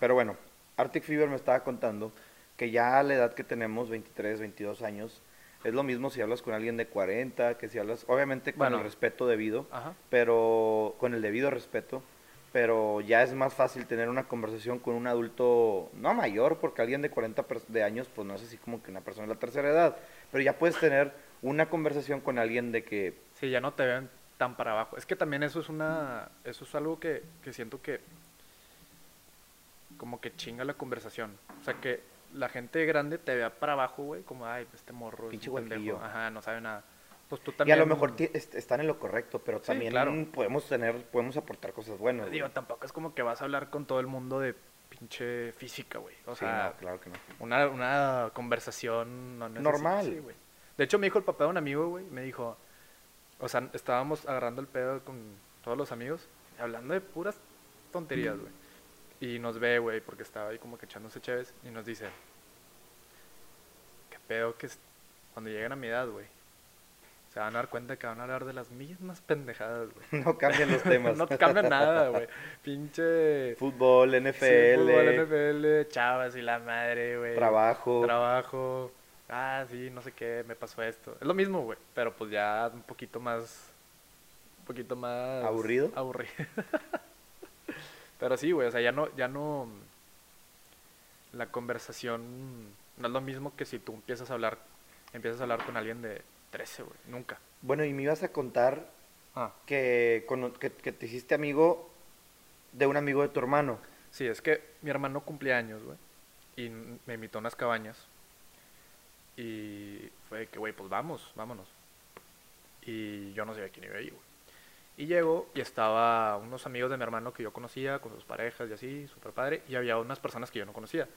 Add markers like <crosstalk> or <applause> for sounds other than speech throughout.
Pero bueno, Arctic Fever me estaba contando que ya a la edad que tenemos, 23, 22 años, es lo mismo si hablas con alguien de 40, que si hablas, obviamente con Bueno. el respeto debido, Ajá. pero con el debido respeto, pero ya es más fácil tener una conversación con un adulto, no mayor, porque alguien de 40 pers- de años, pues no es así como que una persona de la tercera edad, pero ya puedes tener una conversación con alguien de que, Sí, ya no te ven tan para abajo. Es que también eso es una, eso es algo que, que siento que como que chinga la conversación. O sea que la gente grande te vea para abajo, güey, como ay, este morro, es Pinche un pendejo". huequillo. Ajá, no sabe nada. Pues tú y a también. lo mejor están en lo correcto, pero Sí, también claro. podemos tener, podemos aportar cosas buenas. güey. Digo, tampoco es como que vas a hablar con todo el mundo de pinche física, güey. O Sí, sea, no, claro que no. una, una conversación no Normal. sí, güey. de hecho, me dijo el papá de un amigo, güey, me dijo, o sea, estábamos agarrando el pedo con todos los amigos, hablando de puras tonterías, güey. Y nos ve, güey, porque estaba ahí como que echándose chéves, y nos dice, qué pedo que cuando lleguen a mi edad, güey, se van a dar cuenta que van a hablar de las mismas pendejadas, güey. <laughs> No cambian los temas. <laughs> no cambia nada, güey. Pinche... Fútbol, Sí, NFL, fútbol, NFL, chavas y la madre, güey. trabajo. Trabajo. Ah, sí, no sé qué, me pasó esto. Es lo mismo, güey, pero pues ya un poquito más... Un poquito más... ¿Aburrido? Aburrido. <laughs> pero sí, güey, o sea, ya no, ya no... La conversación no es lo mismo que si tú empiezas a hablar, empiezas a hablar con alguien de 13, güey, nunca. Bueno, y me ibas a contar Ah. que, que, que te hiciste amigo de un amigo de tu hermano. Sí, es que mi hermano cumplía años, güey. Y me invitó a unas cabañas. Y fue de que, güey, pues vamos, vámonos. Y yo no sabía quién iba ahí, güey. Y llego y estaba unos amigos de mi hermano que yo conocía, con sus parejas y así, súper padre. Y había unas personas que yo no conocía.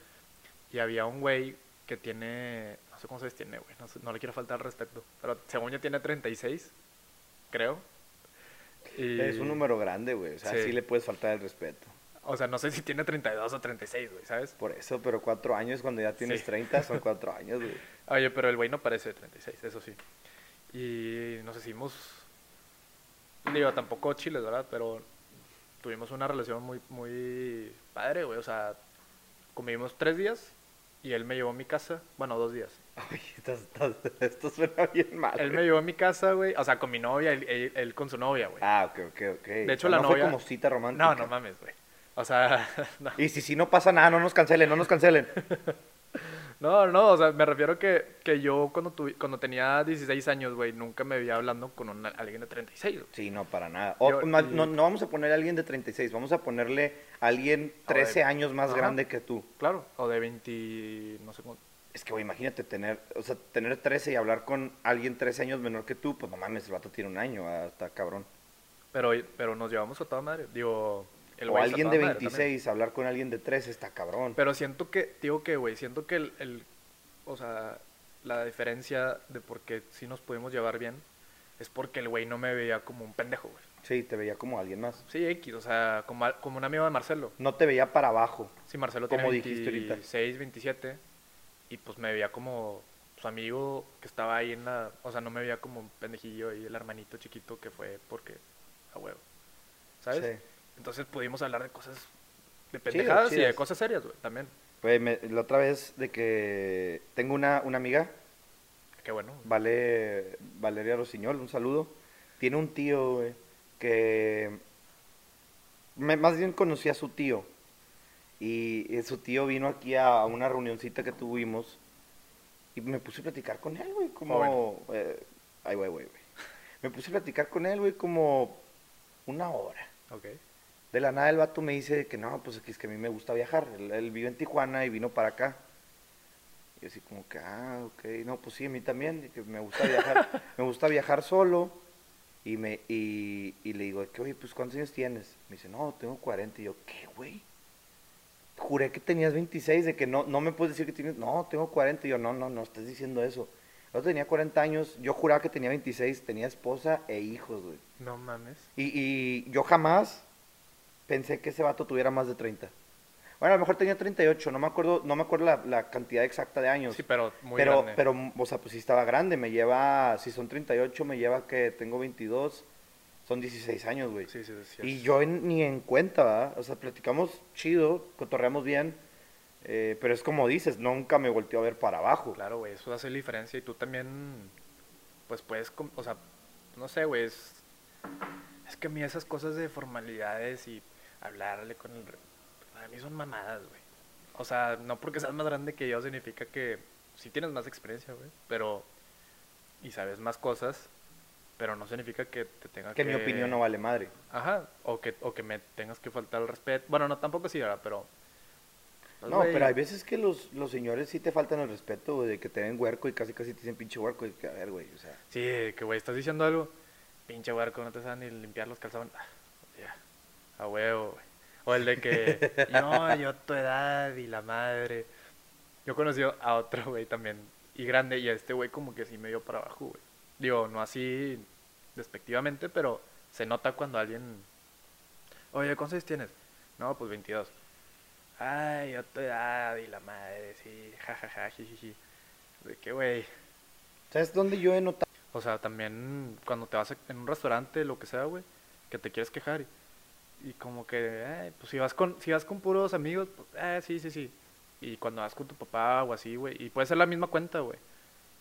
Y había un güey que tiene, no sé cómo se tiene, güey, no, sé- no le quiero faltar al respecto. Pero según yo tiene 36, creo. Y- Es un número grande, güey. O sea, sí. Sí. le puedes faltar el respeto. O sea, no sé si tiene 32 o 36, güey, ¿sabes? Por eso, pero cuatro años cuando ya tienes Sí. 30 son cuatro años, güey. <laughs> Oye, pero el güey no parece de 36, eso sí. Y nos hicimos. Digo, tampoco chiles, ¿verdad? Pero tuvimos una relación muy, muy padre, güey. O sea, convivimos tres días y él me llevó a mi casa. Bueno, dos días. Ay, estás- estás- esto suena bien mal. Él me llevó a mi casa, güey. O sea, con mi novia, él, él- él con su novia, güey. Ah, ok, ok, ok. De hecho, O sea, la no novia- fue como cita romántica. no, no mames, güey. O sea, <laughs> no. Y si sí no pasa nada, no nos cancelen, no nos cancelen. <laughs> No, no, o sea, me refiero que, que yo cuando, tuvi- cuando tenía 16 años, güey, nunca me veía hablando con una- alguien de 36, güey. Sí, no, para nada. O, Yo- no, no vamos a poner a alguien de 36, vamos a ponerle a alguien O de- 13 años más Ajá. grande que tú. Claro, o de 20, no sé cómo. Es que, güey, imagínate tener, o sea, tener 13 y hablar con alguien 13 años menor que tú, pues no mames, el vato tiene un año, ah, está cabrón. Pero, pero nos llevamos a toda madre. Digo, el o alguien de madre también. 26, hablar con alguien de 13 está cabrón. Pero siento que, digo que, güey, siento que el, el- o sea, la diferencia de por qué sí nos pudimos llevar bien es porque el güey no me veía como un pendejo, güey. Sí, te veía como alguien más. Sí, X, o sea, como, como un amigo de Marcelo. No te veía para abajo. Sí, Marcelo Como tiene dijiste ahorita. 26, 27, y pues me veía como su amigo que estaba ahí en la, o sea, no me veía como un pendejillo y el hermanito chiquito que fue porque, a huevo, ¿sabes? Sí. Entonces pudimos hablar de cosas, de pendejadas y de cosas serias, güey, también. Güey, me- la otra vez de que tengo una, una amiga, Qué bueno. Vale, Valeria Rosiñol, un saludo. Tiene un tío, güey, que me- más bien conocí a su tío. Y, y su tío vino aquí a, una reunioncita que tuvimos y me puse a platicar con él, güey, como... eh, ay, güey, güey, güey. Me puse a platicar con él, güey, como una hora. Ok. De la nada el vato me dice que no, pues es que a mí me gusta viajar. Él, él vive en Tijuana y vino para acá. Y así como que, ah, ok, no, pues sí, a mí también, que me gusta viajar, <laughs> me gusta viajar solo. Y, me, y, y le digo, que, oye, pues ¿cuántos años tienes? Me dice, no, tengo 40. Y yo, ¿qué, güey? Juré que tenías 26, de que no, no me puedes decir que tienes, no, tengo 40. Y yo, no, no, no, estás diciendo eso. Yo tenía 40 años, yo juraba que tenía 26, tenía esposa e hijos, güey. No mames. Y, y yo jamás pensé que ese vato tuviera más de 30. Bueno, a lo mejor tenía 38, no me acuerdo, no me acuerdo la, la cantidad exacta de años. Sí, pero muy pero, grande. pero, o sea, pues sí estaba grande, me lleva, si son 38, me lleva que tengo 22. O Son 16 años, güey. Sí, sí, sí. Y yo en- ni en cuenta, ¿verdad? O sea, platicamos chido, cotorreamos bien, eh, pero es como dices, nunca me volteó a ver para abajo. Claro, güey, eso hace la diferencia y tú también, pues puedes, o sea, no sé, güey, es, es que a mí esas cosas de formalidades y hablarle con el... Para mí son mamadas, güey. O sea, no porque seas más grande que yo significa que sí tienes más experiencia, güey, pero... Y sabes más cosas, pero no significa que te tenga Que que... mi opinión no vale madre. Ajá, o que, o que me tengas que faltar el respeto. Bueno, no, tampoco sí, ¿verdad? Pero... pues, No, pero hay veces que los, los señores sí te faltan el respeto, güey, de que te ven huerco y casi casi te dicen pinche huerco. Y que, a ver, güey, o sea, Sí, que güey, estás diciendo algo, pinche huerco, no te saben ni limpiar los calzones. A huevo, güey. O el de que, <laughs> no, yo tu edad y la madre. Yo conocí a otro güey también, y grande, y a este güey como que sí me dio para abajo, güey. Digo, no así despectivamente, pero se nota cuando alguien, oye, ¿cuántos años tienes? No, pues 22. Ay, yo tu edad y la madre, sí, jajaja, jijiji. De que, güey, ¿sabes dónde yo he notado? o sea, también cuando te vas a- en un restaurante, lo que sea, güey, que te quieres quejar y, y como que, eh, pues si vas con si vas con puros amigos, pues, eh, sí, sí, sí. Y cuando vas con tu papá o así, güey, y puede ser la misma cuenta, güey.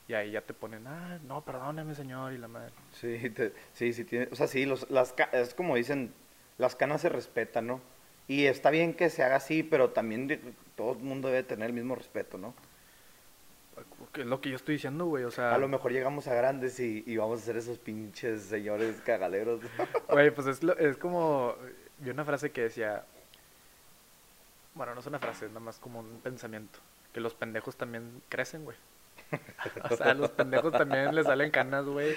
Y ahí ya te ponen, ah, no, perdóneme, señor, y la madre. Sí, te- sí, sí, tiene, o sea, sí, los, las, es como dicen, las canas se respetan, ¿no? Y está bien que se haga así, pero también de- todo el mundo debe tener el mismo respeto, ¿no? Es lo que yo estoy diciendo, güey, o sea, A lo mejor llegamos a grandes y, y vamos a ser esos pinches señores cagaleros. <laughs> güey, pues es, lo- es como, vi una frase que decía, bueno, no es una frase, es nada más como un pensamiento, que los pendejos también crecen, güey. <laughs> O sea, a los pendejos también les salen canas, güey.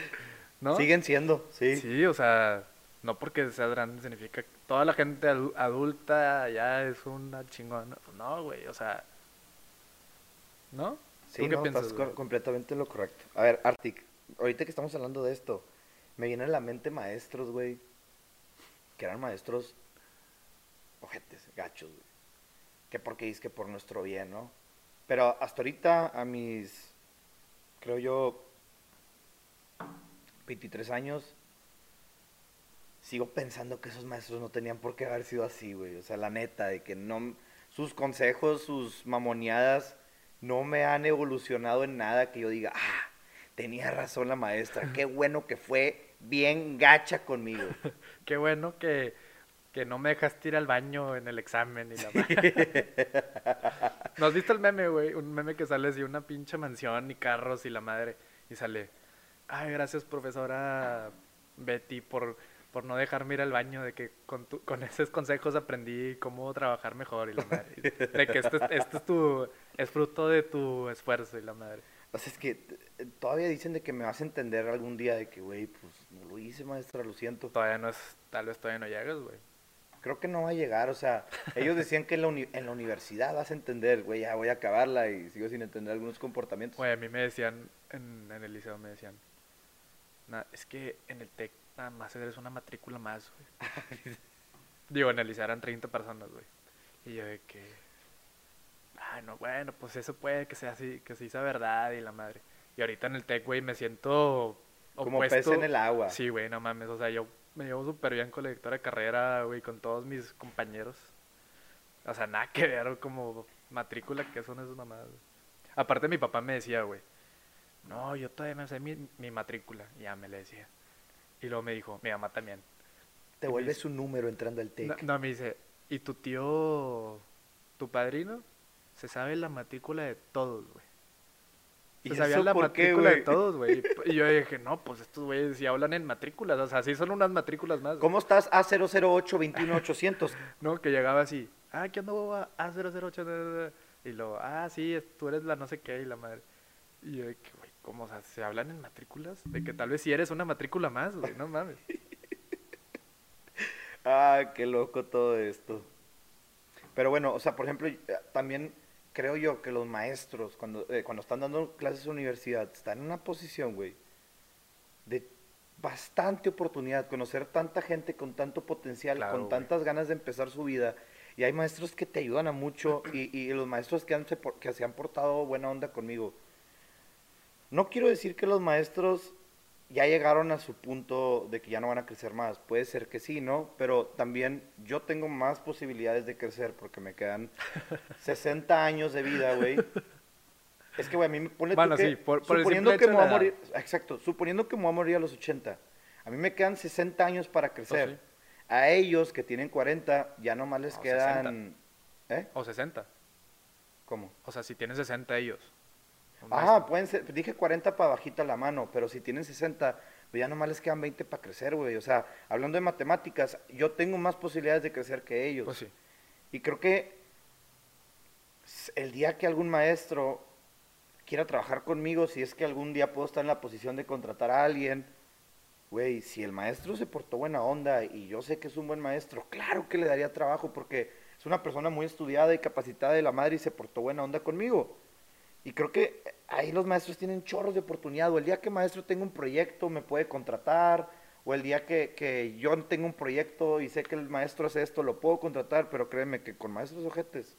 ¿No? Siguen siendo, sí. Sí, o sea, no porque seas grande significa que toda la gente adu- adulta ya es una chingona. Pues no, güey, o sea, ¿no? Sí, ¿Tú qué no, piensas, estás güey? co- completamente en lo correcto. A ver, Arctic, ahorita que estamos hablando de esto, me vienen a la mente maestros, güey, que eran maestros ojetes, gachos, güey. Que porque es que por nuestro bien, ¿no? Pero hasta ahorita, a mis, creo yo, 23 años, sigo pensando que esos maestros no tenían por qué haber sido así, güey. O sea, la neta, de que no, sus consejos, sus mamoneadas, no me han evolucionado en nada que yo diga, ah, tenía razón la maestra, qué bueno que fue bien gacha conmigo. <laughs> Qué bueno que, que no me dejaste ir al baño en el examen y la madre. <laughs> ¿No has visto el meme, güey? Un meme que sale así, una pinche mansión y carros y la madre. Y sale, ay, gracias profesora Betty por, por no dejarme ir al baño, de que con, tu- con esos consejos aprendí cómo trabajar mejor y la madre. De que este, es- este es tu, es fruto de tu esfuerzo y la madre. O sea, es que eh, todavía dicen de que me vas a entender algún día de que, güey, pues no lo hice, maestra, lo siento. Todavía no es, tal vez todavía no llegas, güey. Creo que no va a llegar, o sea, ellos decían que en la, uni- en la universidad vas a entender, güey, ya voy a acabarla y sigo sin entender algunos comportamientos. Güey, a mí me decían, en, en el liceo me decían, "Na- es que en el TEC nada más eres una matrícula más, güey. <laughs> Digo, en el liceo eran 30 personas, güey. Y yo de que, no, bueno, pues eso puede que sea así, que sí sea verdad y la madre. Y ahorita en el TEC, güey, me siento Como opuesto. pez en el agua. Sí, güey, no mames, o sea, yo me llevo súper bien con la directora de carrera, güey, con todos mis compañeros. O sea, nada que ver como matrícula, que son esas mamadas. güey. Aparte, mi papá me decía, güey, no, yo todavía me sé mi, mi matrícula. Y ya me le decía. Y luego me dijo, mi mamá también. Te y vuelves dice- un número entrando al TEC. No, no, me dice, ¿y tu tío, tu padrino, se sabe la matrícula de todos, güey? ¿Y Se sabía eso la qué, matrícula de todos, güey. <laughs> Y yo dije, no, pues estos güeyes sí hablan en matrículas. O sea, sí son unas matrículas más. ¿Cómo estás? A008-21800. <laughs> No, que llegaba así, ah, ¿qué onda, boba? A008. Y luego, ah, sí, tú eres la no sé qué y la madre. Y yo que, güey, ¿cómo? O sea, ¿se hablan en matrículas? De que tal vez si eres una matrícula más, güey, no mames. <laughs> Ah, qué loco todo esto. Pero bueno, o sea, por ejemplo, también creo yo que los maestros, cuando, eh, cuando están dando clases en la universidad, están en una posición, güey, de bastante oportunidad, conocer tanta gente con tanto potencial, Claro, con güey. tantas ganas de empezar su vida. Y hay maestros que te ayudan a mucho y, y los maestros que, han, que se han portado buena onda conmigo. No quiero decir que los maestros ya llegaron a su punto de que ya no van a crecer más. Puede ser que sí, ¿no? Pero también yo tengo más posibilidades de crecer porque me quedan <laughs> 60 años de vida, güey. Es que, güey, a mí me pone Bueno, que, sí, por- por suponiendo que me voy a morir, exacto, suponiendo que me voy a morir a los 80, a mí me quedan 60 años para crecer. Pues sí. A ellos que tienen 40, ya nomás les quedan... ¿Eh? O 60. ¿Cómo? O sea, si tienen 60 ellos. Ah, pueden ser, dije 40 para bajita la mano, pero si tienen 60, pues ya nomás les quedan 20 para crecer, güey. O sea, hablando de matemáticas, yo tengo más posibilidades de crecer que ellos. Pues sí. Y creo que el día que algún maestro quiera trabajar conmigo, si es que algún día puedo estar en la posición de contratar a alguien, güey, si el maestro se portó buena onda y yo sé que es un buen maestro, claro que le daría trabajo porque es una persona muy estudiada y capacitada de la madre y se portó buena onda conmigo. Y creo que ahí los maestros tienen chorros de oportunidad. O el día que maestro tenga un proyecto, me puede contratar. O el día que, que yo tenga un proyecto y sé que el maestro hace esto, lo puedo contratar. Pero créeme que con maestros ojetes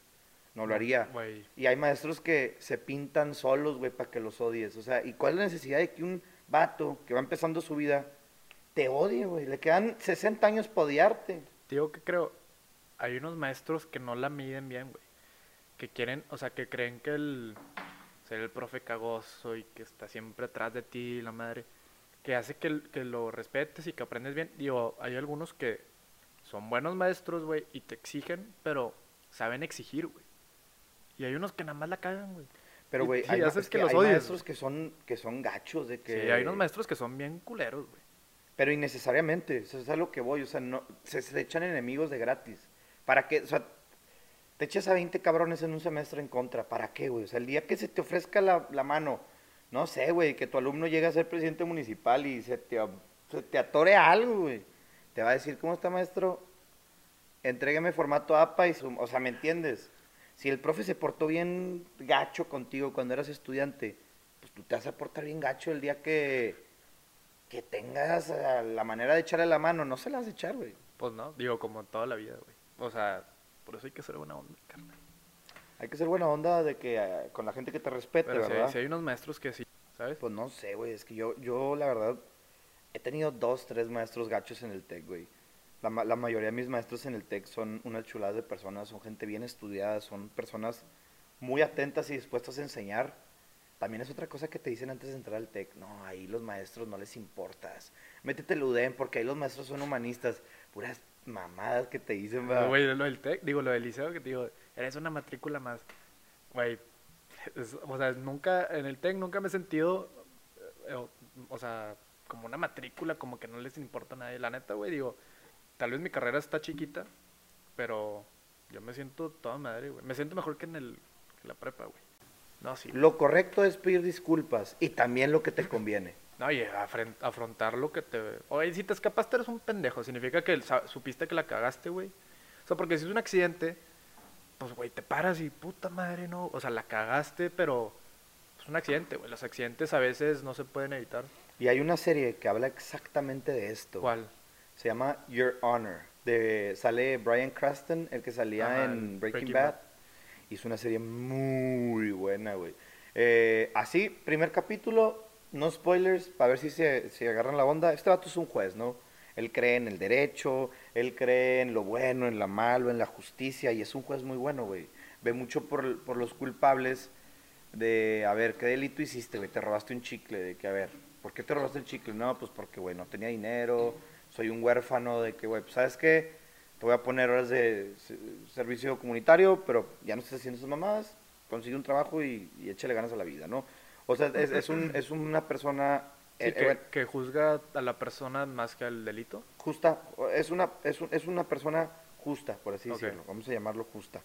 no lo haría. Y hay maestros que se pintan solos, güey, para que los odies. O sea, ¿y cuál es la necesidad de que un vato que va empezando su vida te odie, güey? Le quedan 60 años para odiarte. Digo que creo, hay unos maestros que no la miden bien, güey. Que quieren, o sea, que creen que el ser el profe cagoso y que está siempre atrás de ti, la madre, que hace que, que lo respetes y que aprendes bien. Digo, hay algunos que son buenos maestros, güey, y te exigen, pero saben exigir, güey. Y hay unos que nada más la cagan, güey. Pero, güey, hay, haces es que que los hay maestros que son, que son gachos de que... Sí, hay unos maestros que son bien culeros, güey. Pero innecesariamente, eso es a lo que voy, o sea, no, se, se echan enemigos de gratis. ¿Para qué? O sea, te echas a 20 cabrones en un semestre en contra, ¿para qué, güey? O sea, el día que se te ofrezca la, mano, no sé, güey, que tu alumno llegue a ser presidente municipal y se te, se atore algo, güey. Te va a decir, ¿cómo está, maestro? Entrégueme formato APA y su... O sea, ¿me entiendes? Si el profe se portó bien gacho contigo cuando eras estudiante, pues tú te vas a portar bien gacho el día que que tengas la manera de echarle la mano, no se la vas a echar, güey. Pues no, digo, como toda la vida, güey. O sea, por eso hay que ser buena onda, carnal. Hay que ser buena onda de que eh, con la gente que te respete, Pero si hay, ¿verdad? si hay unos maestros que sí, ¿sabes? Pues no sé, güey, es que yo, yo la verdad, he tenido dos, tres maestros gachos en el TEC, güey. La, ma- la mayoría de mis maestros en el TEC son una chulada de personas, son gente bien estudiada, son personas muy atentas y dispuestas a enseñar. También es otra cosa que te dicen antes de entrar al TEC. No, ahí los maestros no les importas. Métete el UDEM porque ahí los maestros son humanistas. Puras mamadas que te dicen, ¿verdad? Güey, lo del TEC, digo, lo del liceo, que te digo, eres una matrícula más. Güey, o sea, nunca, en el TEC nunca me he sentido, eh, o, o sea, como una matrícula, como que no les importa a nadie. La neta, güey, digo, tal vez mi carrera está chiquita, pero yo me siento toda madre, güey. Me siento mejor que en el, que la prepa, güey. No, sí. Lo correcto es pedir disculpas y también lo que te conviene. No, y afrontar lo que te... Oye, si te escapaste eres un pendejo. Significa que supiste que la cagaste, güey. O sea, porque si es un accidente, pues, güey, te paras y puta madre, no. O sea, la cagaste, pero es un accidente, güey. Los accidentes a veces no se pueden evitar. Y hay una serie que habla exactamente de esto. ¿Cuál? Se llama Your Honor. De, sale Brian Cranston, el que salía Ajá, en Breaking, Breaking Bad. Bad. Es una serie muy buena, güey. Eh, así, primer capítulo, no spoilers, para ver si se si agarran la onda. Este vato es un juez, ¿no? Él cree en el derecho, él cree en lo bueno, en lo malo, en la justicia, y es un juez muy bueno, güey. Ve mucho por, por los culpables de, a ver, ¿qué delito hiciste, güey? Te robaste un chicle, de que, a ver, ¿por qué te robaste el chicle? No, pues porque, güey, no tenía dinero, soy un huérfano, de que, güey, pues, ¿sabes qué? Te voy a poner horas de se- servicio comunitario, pero ya no estás haciendo esas mamadas, consigue un trabajo y, y échale ganas a la vida, ¿no? O sea, es, es, un, es una persona Sí, eh, que, eh, que juzga a la persona más que al delito. justa, es una, es, un- es una persona justa, por así decirlo, vamos a llamarlo justa.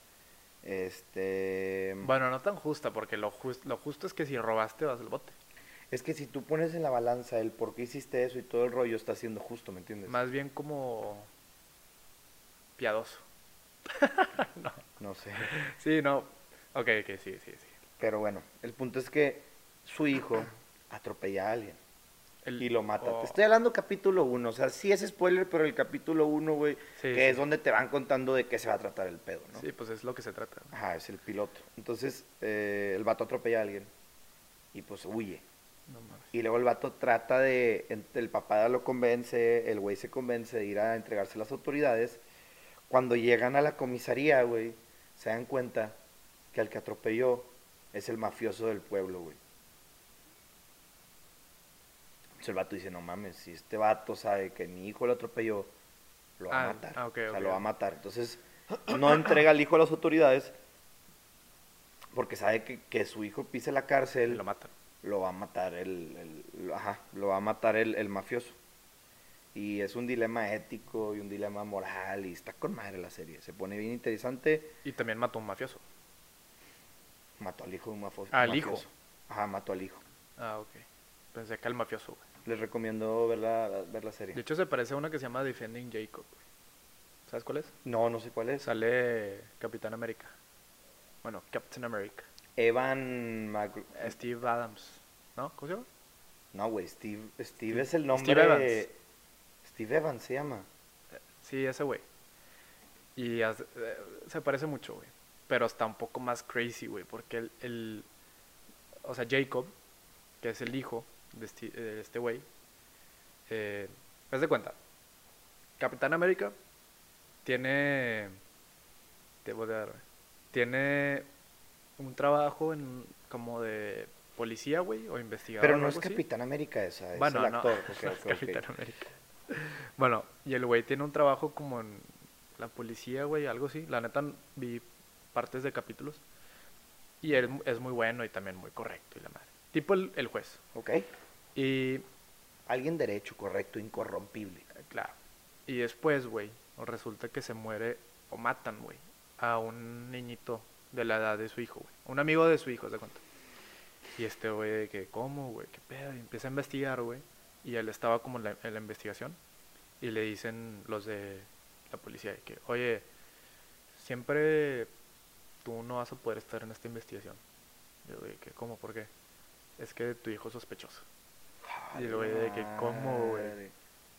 Este, Bueno, no tan justa, porque lo, jus- lo justo es que si robaste vas al bote. es que si tú pones en la balanza el por qué hiciste eso y todo el rollo está siendo justo, ¿me entiendes? Más bien como piadoso. <laughs> No sé. Sí, no. Ok, ok, sí, sí, sí. Pero bueno, el punto es que su hijo atropella a alguien. El- y lo mata. oh, Te estoy hablando capítulo 1, o sea, sí es spoiler, pero el capítulo 1, güey, Sí, que sí. es donde te van contando de qué se va a tratar el pedo, ¿no? Sí, pues es lo que se trata. Ajá, es el piloto. Entonces, eh, el vato atropella a alguien y pues huye. No. Y luego el vato trata de, el papá lo convence, el güey se convence de ir a entregarse a las autoridades. Cuando llegan a la comisaría, güey, se dan cuenta que al que atropelló es el mafioso del pueblo, güey. Entonces el vato dice, no mames, si este vato sabe que mi hijo lo atropelló, lo va Ah, a matar. ah, ok, o sea, lo va a matar. Entonces, no entrega al hijo a las autoridades porque sabe que, que su hijo pise la cárcel lo matan. lo va a matar el, el- ajá, lo va a matar el, el mafioso. Y es un dilema ético y un dilema moral y está con madre la serie. Se pone bien interesante. Y también mató a un mafioso. Mató al hijo de un Ah, al mafioso. hijo. Ajá, mató al hijo. Ah, ok. Pensé que al mafioso, güey. Les recomiendo ver la, ver la serie. De hecho, se parece a una que se llama Defending Jacob. ¿Sabes cuál es? No, no sé cuál es. Sale Capitán América. Bueno, Captain America. Evan Mag- Steve Adams. ¿No? ¿Cómo se llama? No, güey, Steve, Steve Steve- es el nombre. Steve Evans. Steve Evans se llama. Sí, ese güey. Y eh, se parece mucho, güey. Pero está un poco más crazy, güey. Porque el, el- O sea, Jacob, que es el hijo de este de este güey. Eh, haz de cuenta. Capitán América tiene. Dar. Tiene un trabajo en como de policía, güey, o investigador. Pero o no es así. Capitán América esa, es Bueno, el no, actor. <laughs> no es. Capitán América. Bueno, y el güey tiene un trabajo como en la policía, güey, algo así. La neta vi partes de capítulos. Y él es muy bueno y también muy correcto y la madre. Tipo el, el juez. Ok. Y, eh, Alguien derecho, correcto, incorrompible. claro. Y después, güey, resulta que se muere o matan, güey, a un niñito de la edad de su hijo, güey. Un amigo de su hijo, ¿se cuenta? Y este güey de que, ¿cómo, güey? ¿Qué pedo? Y empieza a investigar, güey. Y él estaba como en la, en la investigación. Y le dicen los de la policía de que, oye, siempre tú no vas a poder estar en esta investigación. Y el güey, que, ¿cómo? ¿Por qué? Es que tu hijo es sospechoso. Y el güey de que, ¿cómo, güey?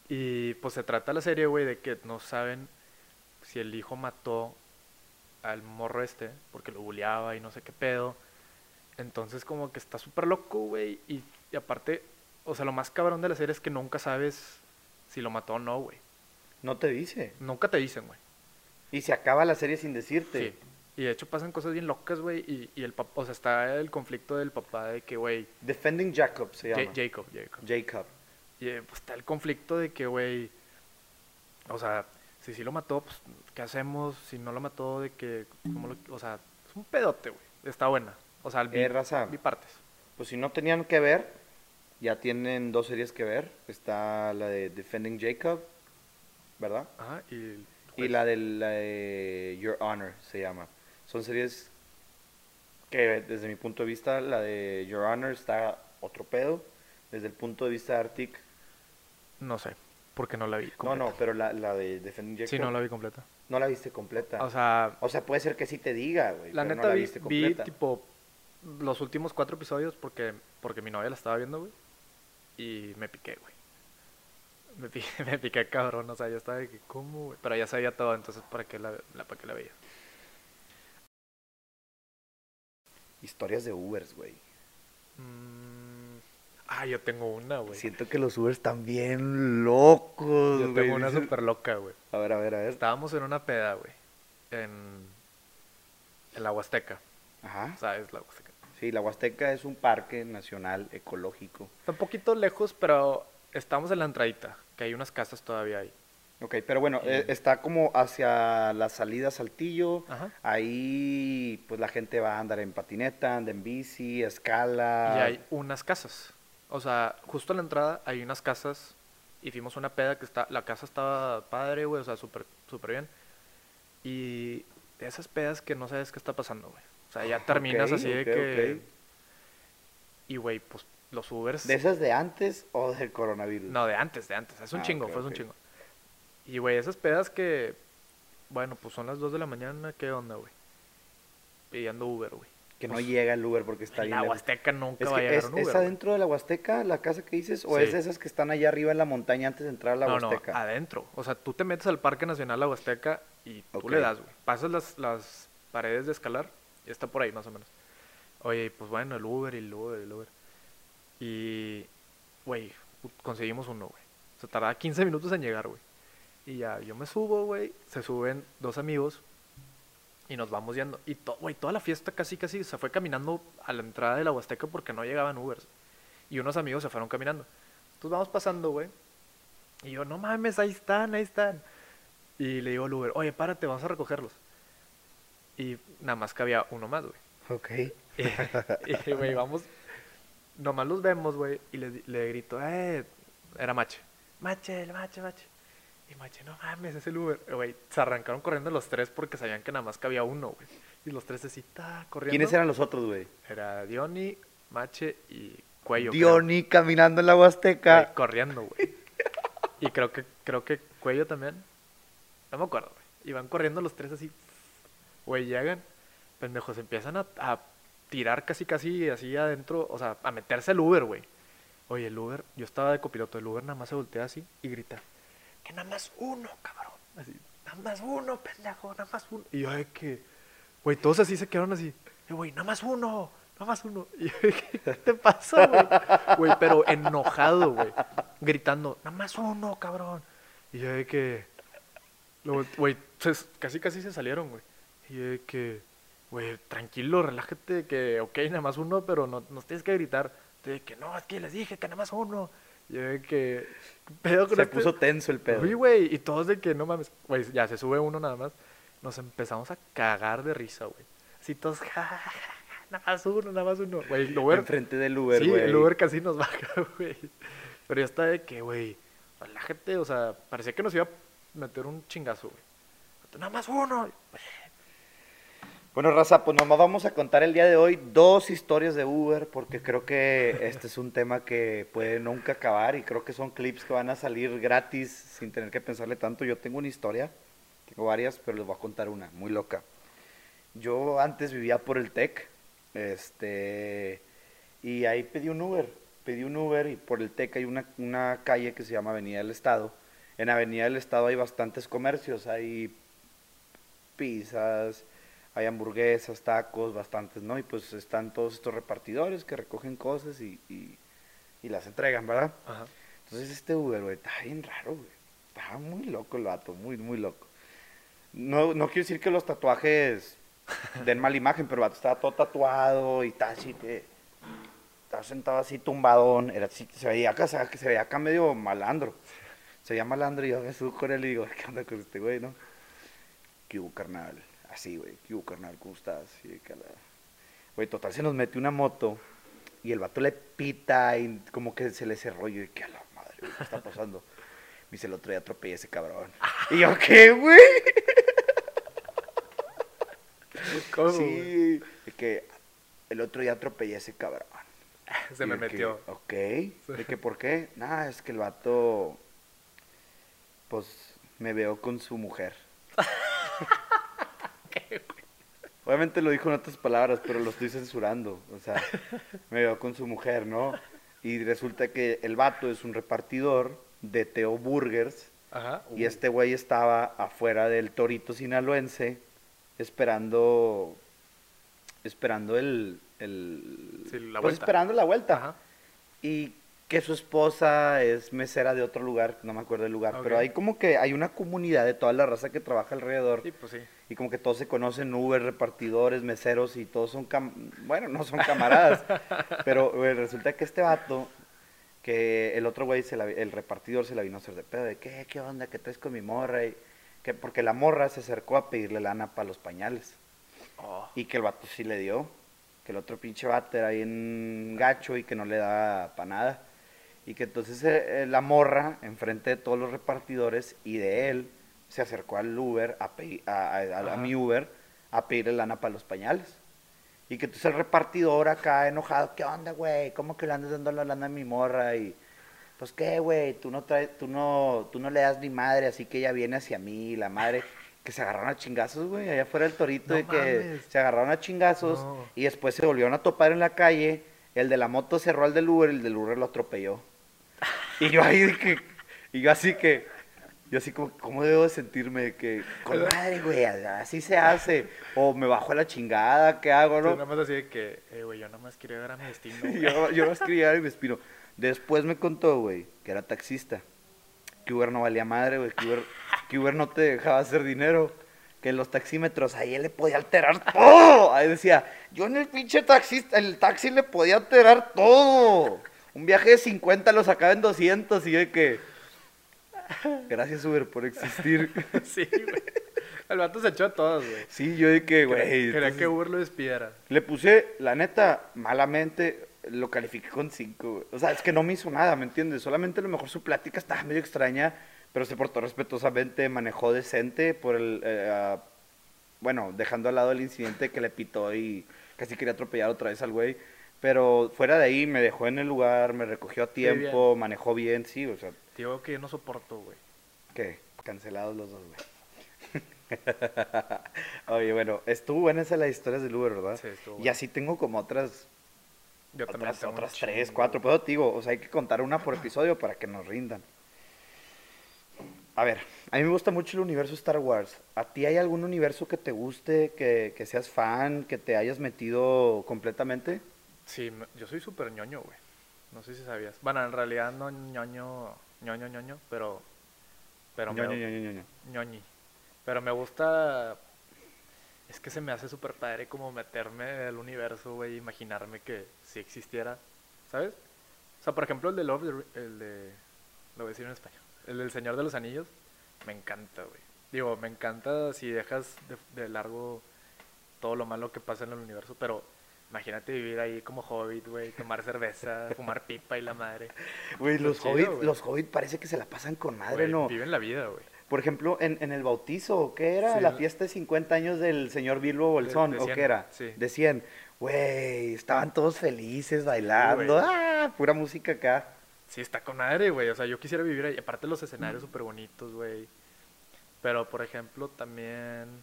Y pues se trata la serie, güey, de que no saben si el hijo mató al morro este, porque lo bulleaba y no sé qué pedo. Entonces como que está súper loco, güey. Y, y aparte, o sea, lo más cabrón de la serie es que nunca sabes si lo mató o no, güey. No te dice. Nunca te dicen, güey. Y se acaba la serie sin decirte. Sí. Y de hecho pasan cosas bien locas, güey. Y, y el papá, o sea, está el conflicto del papá de que, güey, Defending Jacob se Ja- llama. Jacob, Jacob. Jacob. Y eh, pues está el conflicto de que, güey, o sea, si sí lo mató, pues, ¿qué hacemos? Si no lo mató, de que, ¿cómo lo- o sea, es un pedote, güey. Está buena. O sea, vi, Eh, raza. vi partes. Pues si no tenían que ver, ya tienen dos series que ver. Está la de Defending Jacob, ¿verdad? Ajá, y... Y la de, la de Your Honor se llama. Son series que desde mi punto de vista, la de Your Honor está otro pedo. Desde el punto de vista de Arctic, No sé, porque no la vi no, completa. no, pero la, la de Defending Jacob Sí, no la vi completa. no la viste completa. O sea, O sea, puede ser que sí te diga, güey. la neta no la vi, viste vi, completa. tipo los últimos cuatro episodios porque, porque mi novia la estaba viendo, güey. Y me piqué, güey. Me piqué, <laughs> me piqué cabrón, o sea, yo estaba de que, ¿cómo, güey? Pero ya sabía todo, entonces, ¿para qué la, la, para qué la veía? Historias de Ubers, güey. Mm, ah, yo tengo una, güey. Siento que los Ubers están bien locos, Yo güey. tengo una súper loca, güey. A ver, a ver, a ver. Estábamos en una peda, güey. En, en la Huasteca, Ajá. ¿sabes? La Huasteca. Sí, la Huasteca es un parque nacional ecológico. Está un poquito lejos, pero estamos en la entradita, que hay unas casas todavía ahí. Ok, pero bueno, eh, está como hacia la salida Saltillo. Ajá. Ahí, pues la gente va a andar en patineta, anda en bici, escala. Y hay unas casas. O sea, justo a la entrada hay unas casas. Y fuimos a una peda que está. La casa estaba padre, güey. O sea, súper súper bien. Y de esas pedas que no sabes qué está pasando, güey. O sea, ya terminas así de que. ok. Y, güey, pues los Ubers. ¿De esas de antes o del coronavirus? No, de antes, de antes. Es un Ah, chingo, fue un chingo. Y, güey, esas pedas que. Bueno, pues son las 2 de la mañana. ¿Qué onda, güey? Pidiendo Uber, güey. Que no llega el Uber porque está En la. Huasteca nunca Es, va a llegar es, un Uber. ¿es adentro de la Huasteca la casa que dices? ¿O Sí. es de esas que están allá arriba en la montaña antes de entrar a la no, no, Huasteca? adentro. O sea, tú te metes al Parque Nacional La Huasteca y tú le das, güey. Pasas las, las paredes de escalar y está por ahí más o menos. Oye, pues bueno, el Uber y el Uber y el Uber. Y, güey, conseguimos uno, güey. O sea, tardaba 15 minutos en llegar, güey. Y ya, yo me subo, güey. Se suben dos amigos. Y nos vamos yendo. Y, to- güey, toda la fiesta casi, casi se fue caminando a la entrada de la Huasteca porque no llegaban Ubers. Y unos amigos se fueron caminando. Entonces vamos pasando, güey. Y yo, no mames, ahí están, ahí están. Y le digo al Uber, oye, párate, vamos a recogerlos. Y nada más que había uno más, güey. Ok. <laughs> Y, güey, vamos. Nomás los vemos, güey. Y le, le grito, eh. Era Mache. Mache, el Mache, Mache. Y Mache, no mames, es el Uber. Güey, se arrancaron corriendo los tres porque sabían que nada más que había uno, güey. Y los tres así, ta, corriendo. ¿Quiénes eran los otros, güey? Era Diony, Mache y Cuello. creo. Diony caminando en la Güey, Huasteca. corriendo, güey. Y creo que, creo que Cuello también. No me acuerdo, güey. Y van corriendo los tres así. Güey, llegan. Pendejos, empiezan a, a tirar casi, casi así adentro. O sea, a meterse al Uber, güey. Oye, el Uber, yo estaba de copiloto. El Uber nada más se voltea así y grita. Que nada más uno, cabrón. Así, nada más uno, pendejo, nada más uno. Y yo de que, güey, todos así se quedaron así. Y güey, nada más uno, nada más uno. <laughs> Y yo de que, ¿qué te pasa, güey? Güey, pero enojado, güey. Gritando, nada más uno, cabrón. Y yo de que, güey, casi casi se salieron, güey. Y yo de que, güey, tranquilo, relájate, que, ok, nada más uno, pero no nos tienes que gritar. De que, no, es que les dije que nada más uno. Yo de que, ¿qué pedo con Se este? puso tenso el pedo. Sí, güey, y todos de que no mames, güey, ya se sube uno nada más. Nos empezamos a cagar de risa, güey. Así todos, ja, ja, ja, ja, nada más uno, nada más uno. Güey, el Uber, Enfrente del Uber, sí, güey. el Uber casi nos <laughs> baja, güey. Pero ya está de que, güey, relájate, o sea, parecía que nos iba a meter un chingazo, güey. Nada más uno. Bueno, Raza, pues nomás vamos a contar el día de hoy dos historias de Uber, porque creo que este es un tema que puede nunca acabar y creo que son clips que van a salir gratis sin tener que pensarle tanto. Yo tengo una historia, tengo varias, pero les voy a contar una, muy loca. Yo antes vivía por el TEC, este, y ahí pedí un Uber, pedí un Uber y por el TEC hay una, una calle que se llama Avenida del Estado. En Avenida del Estado hay bastantes comercios, hay pizzas, hay hamburguesas, tacos, bastantes, ¿no? Y pues están todos estos repartidores que recogen cosas y, y, y las entregan, ¿verdad? Ajá. Entonces este Uber, güey, estaba bien raro, güey. Estaba muy loco el vato, muy, muy loco. No, no quiero decir que los tatuajes <laughs> den mala imagen, pero el vato estaba todo tatuado y estaba así que... Estaba sentado así tumbadón, era así, se veía acá, se veía acá medio malandro. Se veía malandro y yo me subo con él y digo, ¿qué onda con este güey, no? ¿Qué hubo, carnal? Así, güey, ¿qué hubo, carnal? ¿Cómo estás? Y de que la- Güey, total, se nos metió una moto y el vato le pita y como que se le cerró y yo que a la madre, güey, ¿qué está pasando? Me dice, el otro día atropellé a ese cabrón. Y yo, ¿qué, güey? ¿Cómo? Sí, de que el otro día atropellé a ese cabrón. Se Y me que, metió. ok. ¿De que por qué? Nada, es que el vato, pues, me veo con su mujer. <laughs> <laughs> Obviamente lo dijo en otras palabras, pero lo estoy censurando. O sea, me veo con su mujer, ¿no? Y resulta que el vato es un repartidor de Teo Burgers. Ajá. Y este güey estaba afuera del Torito Sinaloense esperando esperando el, el Sí, la pues vuelta. esperando la vuelta Ajá. y que su esposa es mesera de otro lugar, no me acuerdo del lugar, pero hay como que hay una comunidad de toda la raza que trabaja alrededor Sí, pues sí. y como que todos se conocen, Uber, repartidores, meseros y todos son, cam- bueno, no son camaradas, <laughs> pero güey, resulta que este vato, que el otro güey, se la- el repartidor se la vino a hacer de pedo, de qué, qué onda, qué traes con mi morra, y que porque la morra se acercó a pedirle lana para los pañales Oh. y que el vato sí le dio, que el otro pinche vato era bien gacho y que no le daba para nada. Y que entonces eh, eh, la morra, enfrente de todos los repartidores y de él, se acercó al Uber, a, a, a- mi Uber, a pedirle lana para los pañales. Y que entonces el repartidor acá enojado, ¿qué onda, güey? ¿Cómo que le andas dando la lana a mi morra? Y pues qué, güey, tú no traes, tú no, tú no le das ni madre, así que ella viene hacia mí, la madre. Que se agarraron a chingazos, güey, allá afuera del torito, No de que se agarraron a chingazos No. y después se volvieron a topar en la calle. El de la moto cerró al del Uber, el del Uber lo atropelló. Y yo ahí que, y yo así que, Yo así como, ¿cómo debo de sentirme? Que, con madre, güey, así se hace. O me bajo a la chingada, ¿qué hago, no? nada más así de que, eh, güey, yo nada más quería ver a mi destino. <laughs> yo, yo no escribía y me espino. Después me contó, güey, que era taxista. Que Uber no valía madre, güey. Que Uber, que Uber no te dejaba hacer dinero. Que en los taxímetros ahí él le podía alterar todo. Ahí decía, yo en el pinche taxista, el taxi le podía alterar todo. Un viaje de 50 lo sacaba en 200 y yo de que... Gracias Uber por existir. <laughs> sí, güey. El vato se echó a todos, güey. Sí, yo de que, güey... Quería, entonces- que Uber lo despidiera. Le puse, la neta, malamente, lo califiqué con 5. O sea, es que no me hizo nada, ¿me entiendes? Solamente a lo mejor su plática estaba medio extraña, pero se portó respetuosamente, manejó decente por el... eh, ah, bueno, dejando al lado el incidente que le pitó y casi quería atropellar otra vez al güey. Pero fuera de ahí, me dejó en el lugar, me recogió a tiempo, manejó bien, sí, o sea, Digo que yo no soporto, güey. ¿qué? Cancelados los dos, güey. <laughs> Oye, bueno, estuvo buena esa las historias del Uber, ¿verdad? Sí, estuvo Y así tengo como otras Yo también otras, tengo un otras chingo, tres, cuatro, pero te digo, o sea, hay que contar una por episodio para que nos rindan. A ver, a mí me gusta mucho el universo Star Wars. ¿A ti hay algún universo que te guste, que, que seas fan, que te hayas metido completamente? Sí, yo soy súper ñoño, güey. No sé si sabías. Bueno, en realidad no ñoño, ñoño, ñoño, pero... Pero Ño, me, Ño, Ño, Ño, Ño. ñoñi. Pero me gusta... Es que se me hace súper padre como meterme al universo, güey, imaginarme que si existiera, ¿sabes? O sea, por ejemplo, el de Love, el de... Lo voy a decir en español. El del Señor de los Anillos, me encanta, güey. Digo, me encanta si dejas de, de largo todo lo malo que pasa en el universo, pero imagínate vivir ahí como hobbit, güey, tomar cerveza, <laughs> fumar pipa y la madre. Güey, los chido, hobbit, güey. los hobbit parece que se la pasan con madre, ¿no? Viven la vida, güey. Por ejemplo, en, en el bautizo, ¿qué era? Sí, la fiesta de 50 años del señor Bilbo Bolsón, de ¿o 100, qué era? sí. De 100. Güey, estaban todos felices bailando. ah, pura música acá. Sí, está con madre, güey. O sea, yo quisiera vivir ahí. Aparte los escenarios súper bonitos, güey. Pero, por ejemplo, también...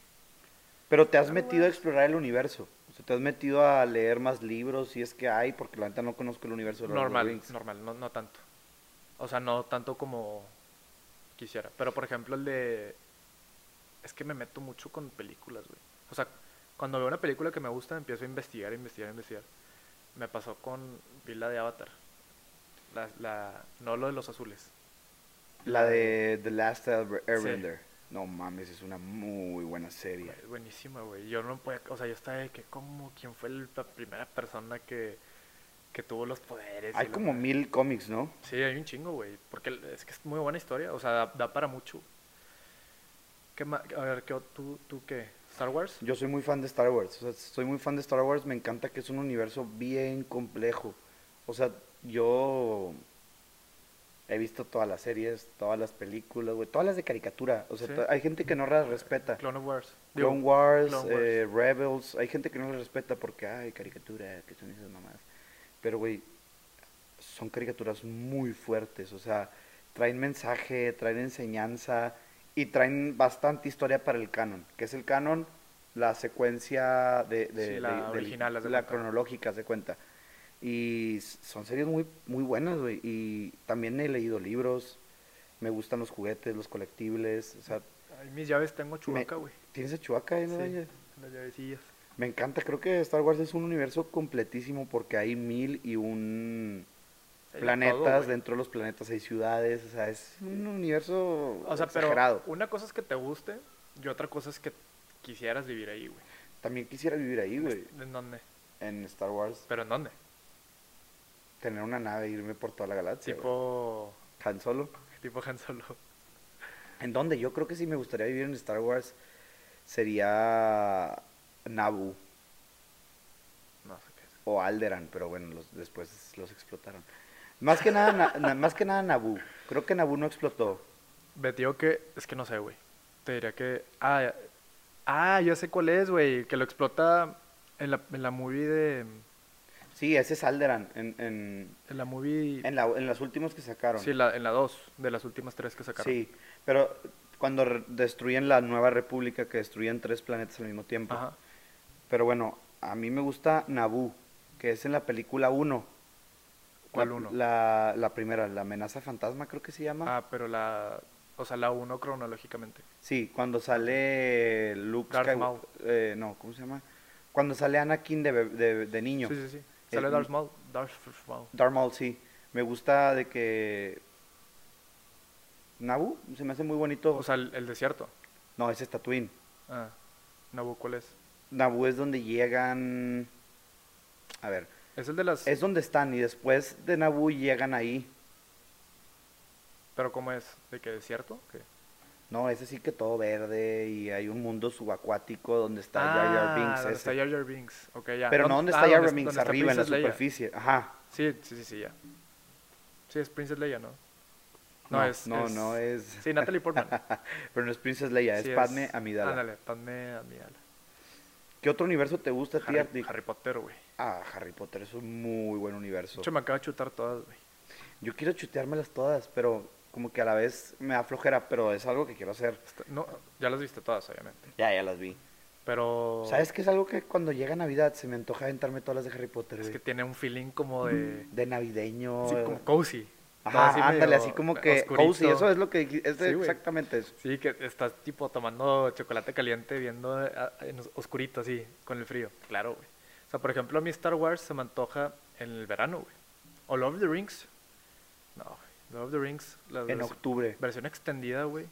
Pero te has Star metido a explorar el universo. Sea, te has metido a leer más libros, si es que hay, porque la neta no conozco el universo de Lord of the Normal, Rings. normal, no, no tanto. O sea, no tanto como quisiera. Pero, por ejemplo, el de... Es que me meto mucho con películas, güey. O sea, cuando veo una película que me gusta, empiezo a investigar, investigar, investigar. Me pasó con... Vi la de Avatar. La, la, no lo de los azules. La de The Last Air- Airbender. No mames, es una muy buena serie. Buenísima, güey. Yo no podía, o sea, yo estaba de que, ¿cómo? ¿Quién fue la primera persona que, que tuvo los poderes? Hay como mil cómics, ¿no? Sí, hay un chingo, güey. Porque es que es muy buena historia, o sea, da, da para mucho. ¿Qué ma- A ver, ¿qué, tú, ¿tú qué? ¿Star Wars? Yo soy muy fan de Star Wars. O sea, soy muy fan de Star Wars. Me encanta que es un universo bien complejo. O sea, yo he visto todas las series, todas las películas, güey, todas las de caricatura. O sea, Sí. hay gente que no las respeta. Clone Wars. Clone Wars, Clone Wars. eh, Rebels, hay gente que no las respeta porque, ay, caricatura, que son esas mamadas. Pero, güey, son caricaturas muy fuertes, o sea, traen mensaje, traen enseñanza y traen bastante historia para el canon. ¿Qué es el canon? La secuencia de, de- Sí, la de- original, de la cronológica, se cuenta. Y son series muy, muy buenas, güey. Y también he leído libros, me gustan los juguetes, los colectibles, o sea, Ay, mis llaves tengo Chewbacca, güey. ¿Tienes a Chewbacca ahí, no, Sí, las llavecillas. Me encanta, creo que Star Wars es un universo completísimo porque hay mil y un planetas, todo, dentro de los planetas hay ciudades, o sea, es un universo O sea, exagerado. pero una cosa es que te guste y otra cosa es que quisieras vivir ahí, güey. También quisiera vivir ahí, güey, ¿En dónde? en Star Wars, ¿Pero en dónde? Tener una nave e irme por toda la galaxia. Tipo... Han Solo. Tipo Han Solo. ¿En dónde? Yo creo que si me gustaría vivir en Star Wars sería Naboo No sé qué es. o Alderan, pero bueno, los, después los explotaron. Más que nada, na- na- más que nada Naboo. Creo que Naboo no explotó. Digo que... Es que no sé, güey. Te diría que... Ah, ah, ya sé cuál es, güey. Que lo explota en la, en la movie de... Sí, ese es Alderan, en, en, En la movie... en, la, en las últimas que sacaron. Sí, la, en la 2, de las últimas tres que sacaron. Sí, pero cuando re- destruyen la nueva república, que destruyen tres planetas al mismo tiempo. Ajá. Pero bueno, a mí me gusta Naboo, que es en la película 1. ¿Cuál La- uno? La, la primera, la amenaza fantasma creo que se llama. Ah, pero la... O sea, la 1 cronológicamente. Sí, cuando sale Luke Darth Skywa- Maul. eh, no, ¿cómo se llama? Cuando sale Anakin de, de, de niño. Sí, sí, sí. Sale Eh, Darth Maul. Darth Maul. Darth Maul, sí. Me gusta de que... Nabu, se me hace muy bonito. O sea, el, el desierto. no, ese es Tatooine. Ah, Naboo, ¿cuál es? Naboo es donde llegan... A ver, Es el de las... es donde están y después de Naboo llegan ahí. ¿Pero cómo es? ¿De qué desierto? ¿Qué? No, ese sí que todo verde y hay un mundo subacuático donde está Jar Jar Binks. Ah, donde ese. está Jar Jar Binks. Ok, ya. Pero no ¿Dónde- donde ah, está Jar Jar Binks, está arriba en la Leia. superficie. Ajá. Sí, sí, sí, sí, ya. Sí, es Princess Leia, ¿no? No, No, es... no, no es. Sí, Natalie Portman. <laughs> Pero no es Princess Leia, Sí, es Padme Amidala. Ándale, Padme Amidala. ¿Qué otro universo te gusta a ti, Harry, Potter, güey. Ah, Harry Potter es un muy buen De universo. hecho, me acabo de chutar todas, güey. Yo quiero chuteármelas todas, pero como que a la vez me da flojera, pero es algo que quiero hacer. Está- No, ya las viste todas, obviamente. Ya, ya las vi. Pero... ¿Sabes qué es algo que cuando llega Navidad se me antoja aventarme todas las de Harry Potter? Es que tiene un feeling como de... De navideño. Sí, como cozy. Ajá, así ándale, así como que oscurito. cozy, eso es lo que es Sí, exactamente eso. Sí, que estás tipo tomando chocolate caliente viendo eh, en os- oscurito así, con el frío. Claro, güey. O sea, por ejemplo, a mí Star Wars se me antoja en el verano, güey. O Lord of the Rings. No, güey. Lord of the Rings, la En versión, octubre, versión extendida, güey.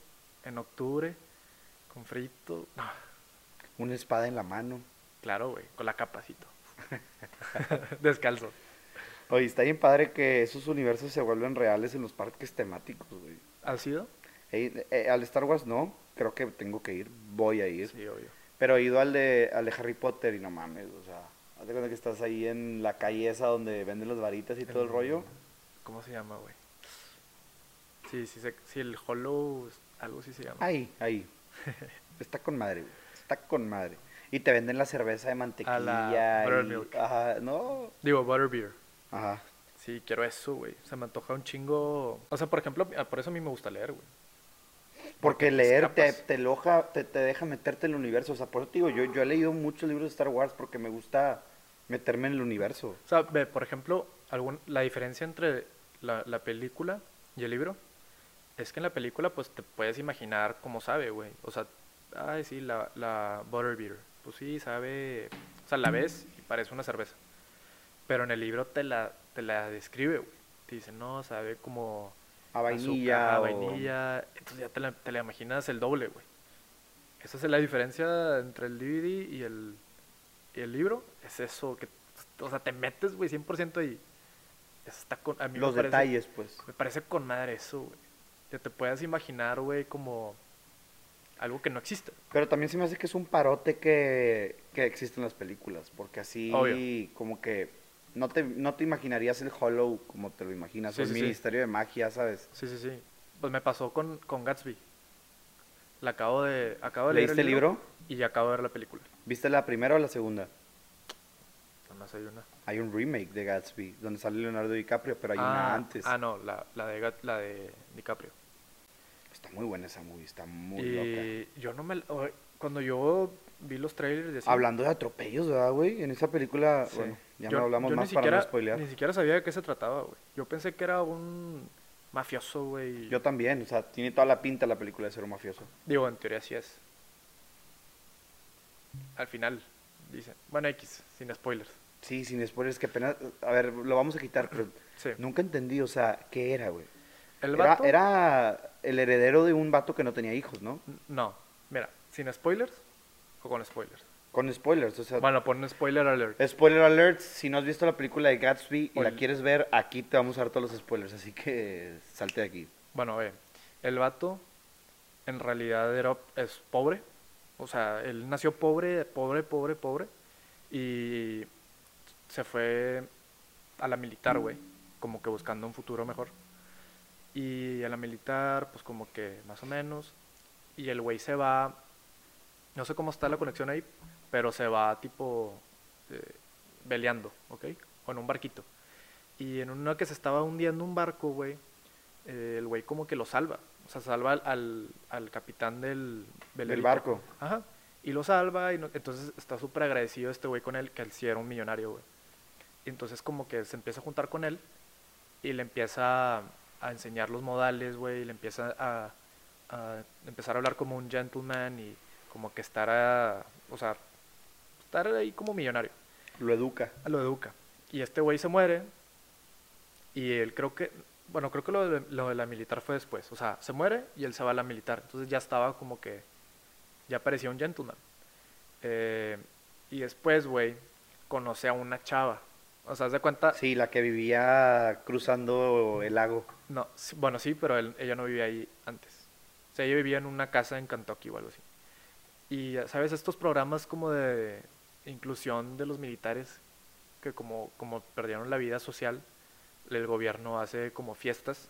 En octubre, con frito. No, una espada en la mano. claro, güey, con la capacito. <laughs> <laughs> Descalzo. Oye, está bien padre que esos universos se vuelven reales en los parques temáticos, güey. ¿Ha sido? Eh, al Star Wars no, creo que tengo que ir, voy a ir. Sí, obvio. Pero he ido al de, al de Harry Potter y no mames, o sea, haz de cuenta que estás ahí en la calle esa donde venden las varitas y todo el rollo. ¿Cómo se llama, güey? Sí, sí, sí, el Hollow, algo así se llama. Ahí, ahí. <laughs> Está con madre, güey. Está con madre. Y te venden la cerveza de mantequilla. y- buttermilk. Ajá, no. Digo, Butterbeer. Ajá. Sí, quiero eso, güey. Se me antoja un chingo. O sea, por ejemplo, por eso a mí me gusta leer, güey. Porque te leer te, te, loja, te, te deja meterte en el universo. O sea, por eso te digo, yo, yo he leído muchos libros de Star Wars porque me gusta meterme en el universo. O sea, ve, por ejemplo, algún, la diferencia entre la, la película y el libro es que en la película, pues te puedes imaginar cómo sabe, güey. O sea, ay, sí, la, la Butterbeer. Pues sí, sabe. O sea, la ves y parece una cerveza. Pero en el libro te la, te la describe, güey. Te dice, no, sabe como. A vainilla. azúcar, a vainilla. Entonces ya te la, te la imaginas el doble, güey. Esa es la diferencia entre el DVD y el, y el libro. Es eso, que, o sea, te metes, güey, 100% ahí. Eso está con, a mí Los me parece, detalles, pues. Me parece con madre eso, güey. Que te puedas imaginar, güey, como algo que no existe. Pero también se me hace que es un parote que, que existe en las películas. Porque así, Obvio. como que no te, no te imaginarías el Hollow como te lo imaginas. Sí, el sí, sí. Ministerio de Magia, ¿sabes? Sí, sí, sí. Pues me pasó con, con Gatsby. La acabo de, acabo de leer ¿Leíste el libro? y acabo de ver la película. ¿Viste la primera o la segunda? Hay una. Hay un remake de Gatsby donde sale Leonardo DiCaprio, pero hay ah, una antes. Ah, no, la, la, de, la de DiCaprio. Muy buena esa movie, está muy y loca. yo no me... Cuando yo vi los trailers de Hablando de atropellos, ¿verdad, güey? En esa película, sí, bueno, ya yo- no hablamos más para no spoilear. Ni siquiera sabía de qué se trataba, güey. Yo pensé que era un mafioso, güey. Yo también, o sea, tiene toda la pinta la película de ser un mafioso. Digo, en teoría sí es. Al final, dicen. Bueno, X, sin spoilers. Sí, sin spoilers, que apenas, a ver, lo vamos a quitar, pero Sí. nunca entendí, o sea, ¿qué era, güey? El Era, vato... era el heredero de un vato que no tenía hijos, ¿no? No, mira, sin spoilers o con spoilers. Con spoilers, o sea, Bueno, pon spoiler alert. spoiler alert, si no has visto la película de Gatsby y la quieres ver, aquí te vamos a dar todos los spoilers, así que salte de aquí. Bueno, ve, el vato en realidad era, es pobre. O sea, él nació pobre, pobre, pobre, pobre. Y se fue a la militar, güey. Como que buscando un futuro mejor. Y a la militar, pues como que más o menos. Y el güey se va, no sé cómo está la conexión ahí, pero se va tipo eh, veleando, ¿ok? O en un barquito. Y en una que se estaba hundiendo un barco, güey, eh, el güey como que lo salva. O sea, salva al, al, al capitán del Del barco. Ajá. Y lo salva y no- entonces está súper agradecido este güey con él, que él sí era un millonario, güey. Y entonces como que se empieza a juntar con él y le empieza a, enseñar los modales, güey, y le empieza a, a empezar a hablar como un gentleman y como que estar a, o sea, estar ahí como millonario. Lo educa. Lo educa. Y este güey se muere y él creo que, bueno, creo que lo de, lo de la militar fue después. O sea, se muere y él se va a la militar. Entonces ya estaba como que, ya parecía un gentleman. Eh, y después, güey, conoce a una chava. O sea, de cuenta, Sí, la que vivía cruzando el lago. No, bueno, sí, pero él- ella no vivía ahí antes. O sea, ella vivía en una casa en Kentucky o algo así. Y, ¿sabes? Estos programas como de inclusión de los militares, que como, como perdieron la vida social, el gobierno hace como fiestas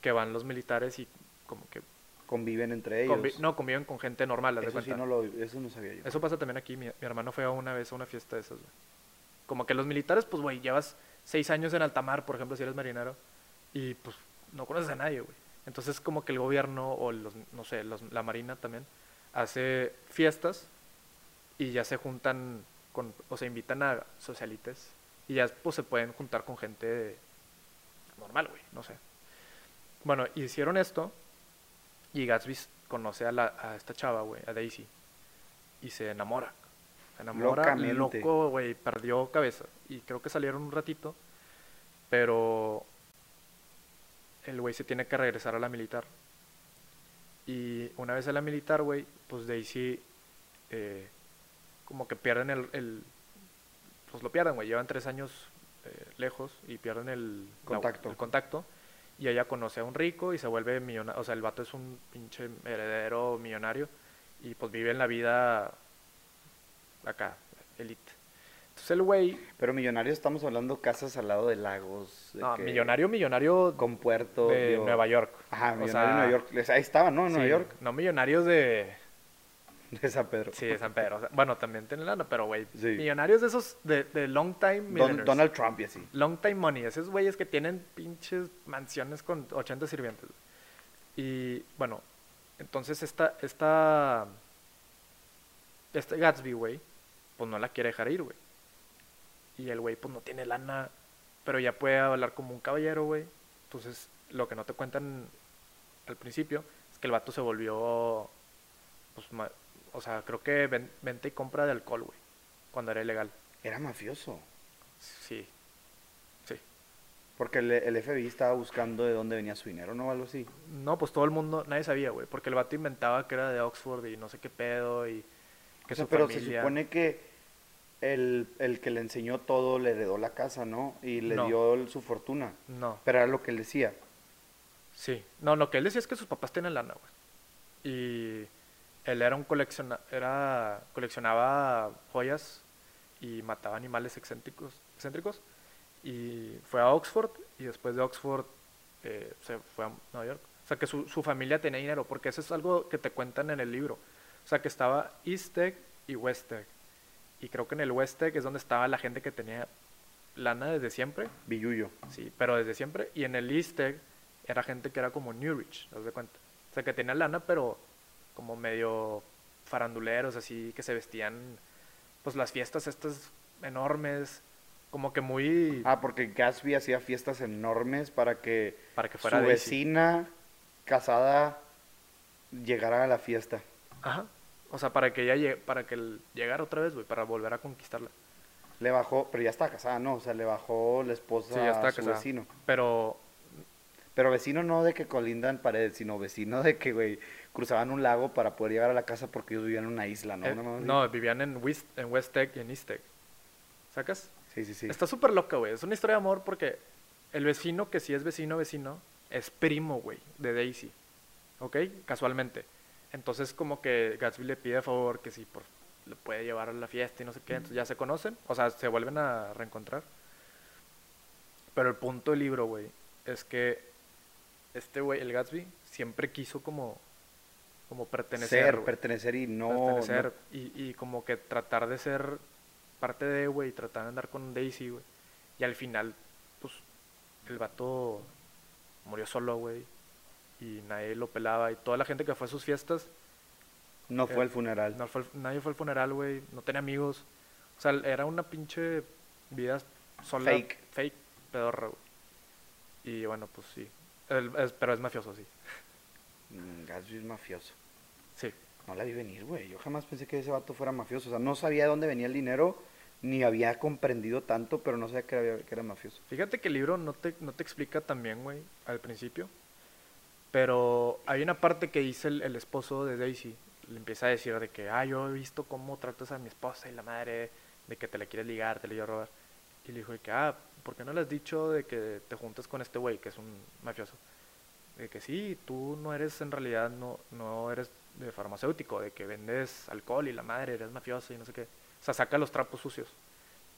que van los militares y como que... Conviven entre ellos. convi- no, conviven con gente normal, haz de eso sí no lo, eso no sabía yo. Eso pasa también aquí. Mi, mi hermano fue una vez a una fiesta de esas, güey. Como que los militares, pues, güey, llevas seis años en alta mar, por ejemplo, si eres marinero, y pues no conoces a nadie, güey. Entonces, como que el gobierno o los, no sé, los- la marina también hace fiestas y ya se juntan con, o se invitan a socialites y ya, pues, se pueden juntar con gente normal, güey, no sé. Bueno, hicieron esto y Gatsby conoce a, la, a esta chava, güey, a Daisy, y se enamora. Se enamora, Locamente. loco, güey, perdió cabeza. Y creo que salieron un ratito, pero el güey se tiene que regresar a la militar. Y una vez a la militar, güey, pues Daisy eh, como que pierden el, el- Pues lo pierden, güey. Llevan tres años eh, lejos y pierden el la- Contacto. el contacto. Y ella conoce a un rico y se vuelve millonario. O sea, el vato es un pinche heredero millonario. Y pues vive en la vida acá, elite. Entonces el güey, Pero millonarios estamos hablando casas al lado de lagos. de no, que- millonario, millonario Con puerto. de digo- Nueva York. Ajá, millonario sea, de Nueva York. Ahí estaba, ¿no? En Nueva York. No millonarios de, De San Pedro. Sí, de San Pedro. o sea, bueno, también tienen lana, pero, güey, Sí. millonarios de esos, de, de long time Don-. Donald Trump y así. Long time money. Esos güeyes que tienen pinches mansiones con 80 sirvientes. Y, bueno, entonces esta, esta, este Gatsby, güey, pues no la quiere dejar ir, güey. Y el güey, pues no tiene lana, pero ya puede hablar como un caballero, güey. Entonces, lo que no te cuentan al principio es que el vato se volvió, pues, ma- o sea, creo que ven- venta y compra de alcohol, güey, cuando era ilegal. Era mafioso. Sí, sí. Porque el, el FBI estaba buscando de dónde venía su dinero, ¿no? Algo así. No, pues todo el mundo, nadie sabía, güey, porque el vato inventaba que era de Oxford y no sé qué pedo y que O sea, su pero se supone que el, el que le enseñó todo le heredó la casa, ¿no? Y le No. dio su fortuna. No, Pero era lo que él decía. sí. No, lo que él decía es que sus papás tenían lana, güey. Y él era un colecciona... era... coleccionaba joyas y mataba animales excéntricos, excéntricos. Y fue a Oxford y después de Oxford eh, se fue a Nueva York. O sea, que su, su familia tenía dinero, porque eso es algo que te cuentan en el libro. O sea, que estaba East Egg y West Egg. Y creo que en el West Egg es donde estaba la gente que tenía lana desde siempre. Billuyo. Sí, pero desde siempre. Y en el East Egg era gente que era como Newrich, ¿te das de cuenta? O sea, que tenía lana, pero como medio faranduleros, así, que se vestían, pues las fiestas estas enormes, como que muy... Ah, porque Gatsby hacía fiestas enormes para que para que su fuera Daisy. vecina casada llegara a la fiesta. Ajá. O sea, para que ella llegue, para que él llegara otra vez, güey, para volver a conquistarla. Le bajó, pero ya estaba casada, ¿no? O sea, le bajó la esposa Sí, ya está a su casada. vecino. Pero Pero vecino no de que colindan paredes, sino vecino de que, güey, cruzaban un lago para poder llegar a la casa porque ellos vivían en una isla, ¿no? eh, no, no, no, vivían en West, en West Egg y en East Egg. ¿Sacas? Sí, sí, sí. Está súper loca, güey. Es una historia de amor porque el vecino, que sí es vecino, vecino, es primo, güey, de Daisy. ¿Ok? Casualmente. Entonces, como que Gatsby le pide a favor que si por, le puede llevar a la fiesta y no sé qué. Entonces ya se conocen. O sea, se vuelven a reencontrar. Pero el punto del libro, güey, es que este güey, el Gatsby, siempre quiso como, como pertenecer. Ser, pertenecer y no... pertenecer y, y como que tratar de ser parte de, güey, tratar de andar con Daisy, güey. Y al final, pues, el vato murió solo, güey. Y nadie lo pelaba. Y toda la gente que fue a sus fiestas, No, fue Eh, el funeral. no fue al- nadie fue al funeral, güey. No tenía amigos. O sea, era una pinche vida sola. Fake. Fake, pedorra, güey. Y bueno, pues sí. El- es- pero es mafioso, sí. mm, Gatsby es mafioso. Sí. No la vi venir, güey. Yo jamás pensé que ese vato fuera mafioso. O sea, no sabía de dónde venía el dinero, ni había comprendido tanto, pero no sabía que era, que era mafioso. Fíjate que el libro no te, no te explica también, güey, al principio. Pero hay una parte que dice el, el esposo de Daisy. Le empieza a decir de que, ah, yo he visto cómo tratas a mi esposa y la madre, de que te la quieres ligar, te la quiero robar. Y le dijo de que, ah, ¿por qué no le has dicho de que te juntas con este güey, que es un mafioso? De que sí, tú no eres en realidad, no, no eres de farmacéutico, de que vendes alcohol y la madre, eres mafioso y no sé qué. O sea, saca los trapos sucios.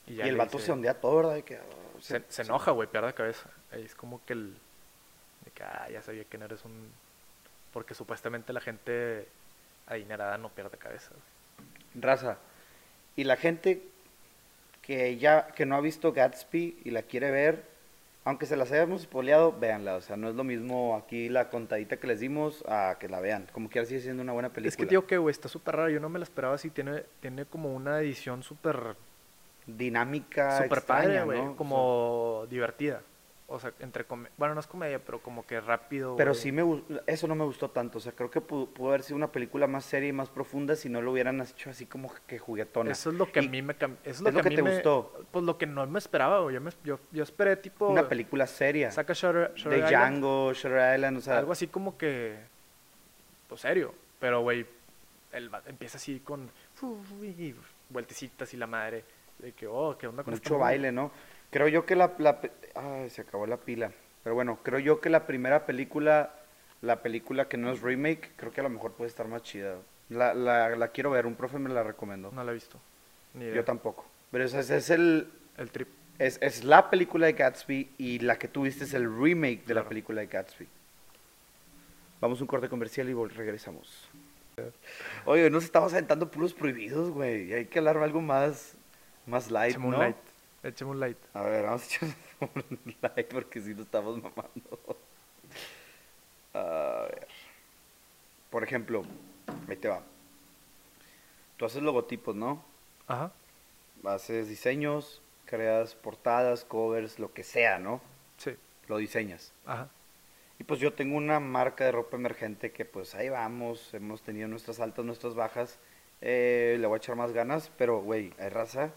Y, ya el le vato dice- se ondea todo, ¿verdad? Que, ah, se, se enoja, güey, pierde la cabeza. Ahí es como que el. De que, ah, ya sabía que no eres un. Porque supuestamente la gente adinerada no pierde cabeza. güey. Raza. Y la gente que ya que no ha visto Gatsby y la quiere ver, aunque se las hayamos spoileado, véanla. O sea, no es lo mismo aquí la contadita que les dimos a que la vean. Como quiera sigue siendo una buena película. Es que, tío, que, güey, está súper raro. Yo no me la esperaba así. Tiene, tiene como una edición súper. Dinámica, Súper padre, güey. ¿no? O sea, Como divertida. O sea, entre. Bueno, no es comedia, pero como que rápido. Pero güey. sí me eso no me gustó tanto. O sea, creo que pudo, pudo haber sido una película más seria y más profunda si no lo hubieran hecho así como que juguetona. Eso es lo que Y a mí me Eso es es lo lo que, a mí te me- gustó. Pues lo que no me esperaba, güey. Yo, me- yo, yo esperé tipo. Una película seria. Saca Shutter, de Shutter Island. Django, Shutter Island, o sea, algo así como que pues serio pero güey el empieza así con vueltecitas y la madre de que oh qué onda con mucho baile, ¿no? Creo yo que la, la ay, se acabó la pila. Pero bueno, creo yo que la primera película, la película que no es remake, creo que a lo mejor puede estar más chida. La, la, la quiero ver, un profe me la recomendó. no la he visto ni idea. yo tampoco. Pero ese, ese es el el trip es, es la película de Gatsby y la que tú viste es el remake de la película de Gatsby. Vamos a un corte comercial y regresamos. Oye, nos estamos aventando puros prohibidos, güey. y Hay que hablar de algo más, más light, un ¿no? light échame un light A ver, vamos a echar <laughs> un like porque si no estamos mamando. A ver. Por ejemplo, ahí te va. Tú haces logotipos, ¿no? ajá Haces diseños, creas portadas, covers, lo que sea, ¿no? sí Lo diseñas. ajá Y pues yo tengo una marca de ropa emergente que pues ahí vamos, hemos tenido nuestras altas, nuestras bajas. Eh, le voy a echar más ganas, pero güey, hay raza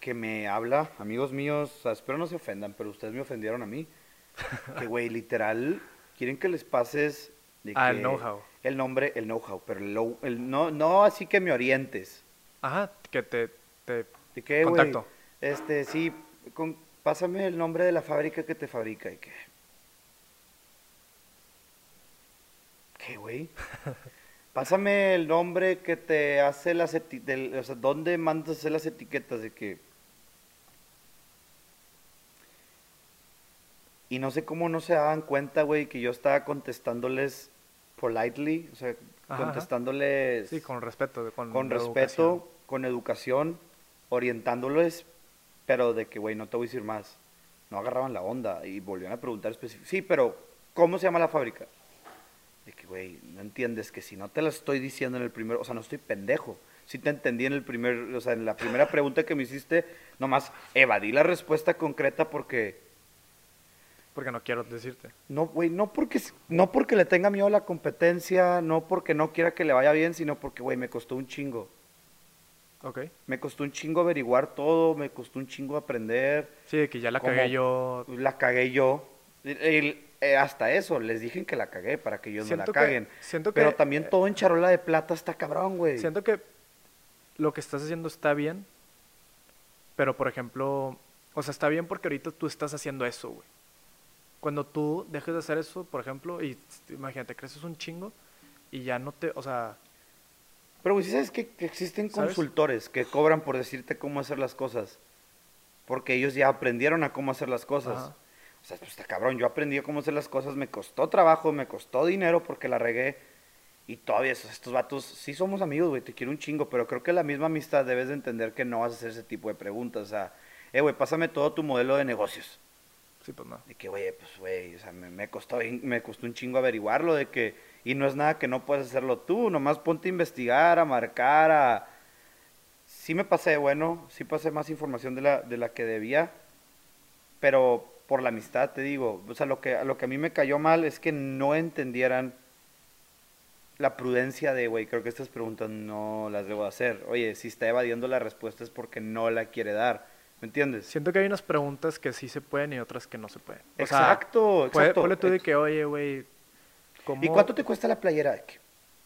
que me habla, amigos míos, o sea, espero no se ofendan, pero ustedes me ofendieron a mí. <laughs> Que güey, literal, quieren que les pases de Ah, el know-how. El nombre, el know-how, pero el, el no, no así que me orientes. ajá que te, te ¿De qué, güey? Contacto. Este, sí, con- pásame el nombre de la fábrica que te fabrica. ¿Y qué? ¿Qué, güey? <laughs> Pásame el nombre que te hace las etiquetas, o sea, ¿dónde mandas hacer las etiquetas de que? Y no sé cómo no se daban cuenta, güey, que yo estaba contestándoles politely, o sea, Ajá, ajá. contestándoles sí con respeto con, con educación. respeto, con educación, orientándoles, pero de que, güey, no te voy a decir más. No agarraban la onda y volvían a preguntar específico. Sí, pero, ¿cómo se llama la fábrica? De que, güey, no entiendes que si no te la estoy diciendo en el primer, o sea, no estoy pendejo. Si te entendí en el primer, o sea, en la primera pregunta que me hiciste, nomás evadí la respuesta concreta porque, porque no quiero decirte no, güey, no porque, no porque le tenga miedo a la competencia, no porque no quiera que le vaya bien, sino porque, güey, me costó un chingo. ok Me costó un chingo averiguar todo, me costó un chingo aprender. sí de que ya la cagué yo La cagué yo. El- el- eh, hasta eso, les dije que la cagué para que ellos no Siento la que- caguen. siento Pero que, también eh, todo en charola de plata está cabrón, güey. Siento que lo que estás haciendo está bien, pero por ejemplo, o sea, está bien porque ahorita tú estás haciendo eso, güey. Cuando tú dejes de hacer eso, por ejemplo, y imagínate, creces un chingo y ya no te, o sea, Pero, güey, ¿sí sabes que, que existen ¿Sabes? consultores que cobran por decirte cómo hacer las cosas? Porque ellos ya aprendieron a cómo hacer las cosas. Ajá. O sea, pues está cabrón. Yo aprendí a cómo hacer las cosas, me costó trabajo, me costó dinero porque la regué. Y todavía esos, estos vatos, sí somos amigos, güey, te quiero un chingo, pero creo que la misma amistad debes de entender que no vas a hacer ese tipo de preguntas. O sea, eh, güey, pásame todo tu modelo de negocios. Sí, pues no. De que, güey, pues, güey, o sea, me, me costó, me costó un chingo averiguarlo, de que, y no es nada que no puedas hacerlo tú, nomás ponte a investigar, a marcar, a... Sí me pasé, bueno, sí pasé más información de la, de la que debía, pero por la amistad, te digo. O sea, lo que, lo que a mí me cayó mal es que no entendieran la prudencia de, güey, creo que estas preguntas no las debo hacer. Oye, si está evadiendo la respuesta es porque no la quiere dar. ¿Me entiendes? Siento que hay unas preguntas que sí se pueden y otras que no se pueden. O sea, exacto, puede- exacto. ponle tú de que, oye, güey, ¿cómo...? ¿Y cuánto te cuesta la playera?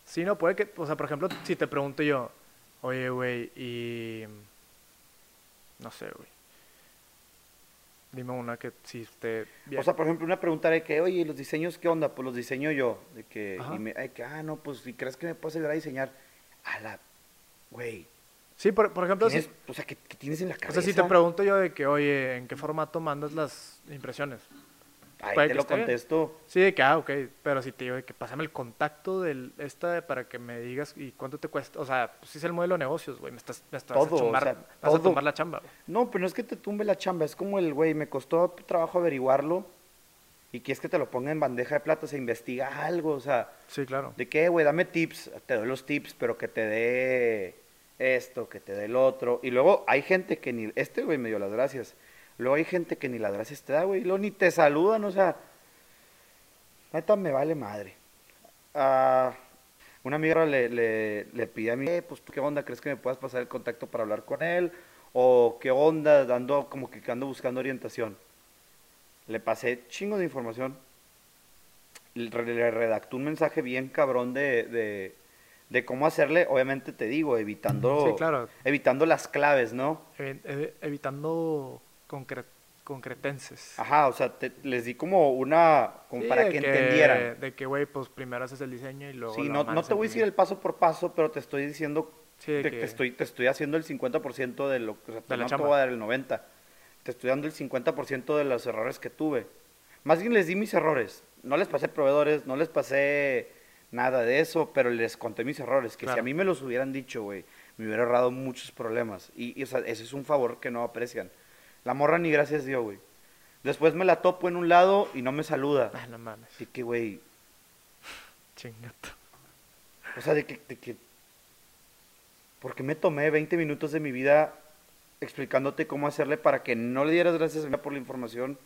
Sí, no, puede que, o sea, por ejemplo, si te pregunto yo, oye, güey, y... No sé, güey. Dime una que sí esté bien. O sea, por ejemplo, una pregunta de que, oye, ¿y ¿los diseños qué onda? Pues los diseño yo. De que, Ajá. y me, ay, que, ah, no, pues si crees que me puedes ayudar a diseñar. A la, güey. Sí, por, por ejemplo, si, O sea, ¿qué, qué tienes en la o cabeza? sea, si te pregunto yo de que, oye, ¿en qué formato mandas las impresiones? Ahí puede te lo bien. contesto. Sí, de que, ah, ok, pero si te digo de que pásame el contacto del esta para que me digas y cuánto te cuesta, o sea, pues es el modelo de negocios, güey, me estás, me estás Todo, a o chumbar, sea, vas todo. a tomar la chamba, güey. No, pero no es que te tumbe la chamba. Es como el, güey, me costó trabajo averiguarlo. Y quieres que te lo ponga en bandeja de plata. Se investiga algo. O sea, Sí, claro. ¿de qué, güey? Dame tips. Te doy los tips, pero que te dé esto, que te dé el otro. Y luego hay gente que ni... Este, güey, me dio las gracias. Luego hay gente que ni las gracias te da, güey. Y luego ni te saludan, o sea... Neta, me vale madre. Ah, una amiga le, le, le pide a mí, eh, pues, ¿tú ¿qué onda? ¿Crees que me puedas pasar el contacto para hablar con él? O, ¿qué onda? Dando, como que ando buscando orientación. Le pasé chingo de información. Le, le redactó un mensaje bien cabrón de, de cómo hacerle, obviamente te digo, evitando, Sí, claro. evitando las claves, ¿no? Evi- evi- evitando concre- concretenses. Ajá, o sea, te- les di como una, como Sí, para de que, entendieran. De que, güey, pues primero haces el diseño y luego. Sí, no, no te voy a decir el paso por paso, pero te estoy diciendo Sí, de te, que- te estoy, te estoy haciendo el 50% de lo que, o sea, De no te voy a dar el 90%. Te estoy dando el 50% de los errores que tuve. Más bien les di mis errores. No les pasé proveedores, no les pasé nada de eso, pero les conté mis errores. Que si a mí me los hubieran dicho, güey, me hubiera ahorrado muchos problemas. Y, y, o sea, ese es un favor que no aprecian. La morra ni gracias dio, güey. Después me la topo en un lado y no me saluda. Ah, no mames. Así que, güey, Chingato. O sea, de que, de que... Porque me tomé 20 minutos de mi vida explicándote cómo hacerle para que no le dieras gracias a mí por la información,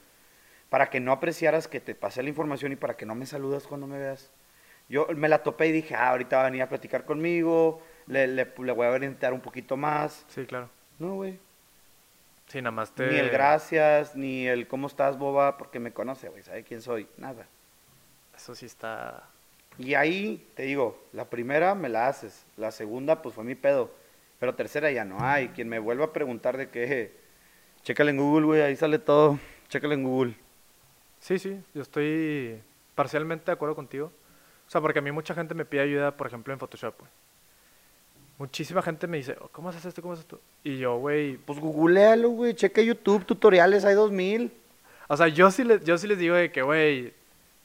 para que no apreciaras que te pasé la información y para que no me saludas cuando me veas. Yo me la topé y dije, ah, ahorita va a venir a platicar conmigo, le, le, le voy a orientar un poquito más. Sí, claro. No, güey. Sí, nada más te. Ni el gracias, ni el cómo estás, boba, porque me conoce, güey, sabe quién soy, nada. Eso sí está. Y ahí, te digo, la primera me la haces, la segunda pues fue mi pedo, pero tercera ya no hay. Quien me vuelva a preguntar de qué, chécale en Google, güey, ahí sale todo, chécale en Google. Sí, sí, yo estoy parcialmente de acuerdo contigo. O sea, porque a mí mucha gente me pide ayuda, por ejemplo, en Photoshop, güey. Muchísima gente me dice, "Oh, ¿cómo haces esto? ¿Cómo haces esto? Y yo, güey, Pues googlealo, güey, checa YouTube, tutoriales, hay dos mil. o sea, yo sí, les, yo sí les digo de que, güey,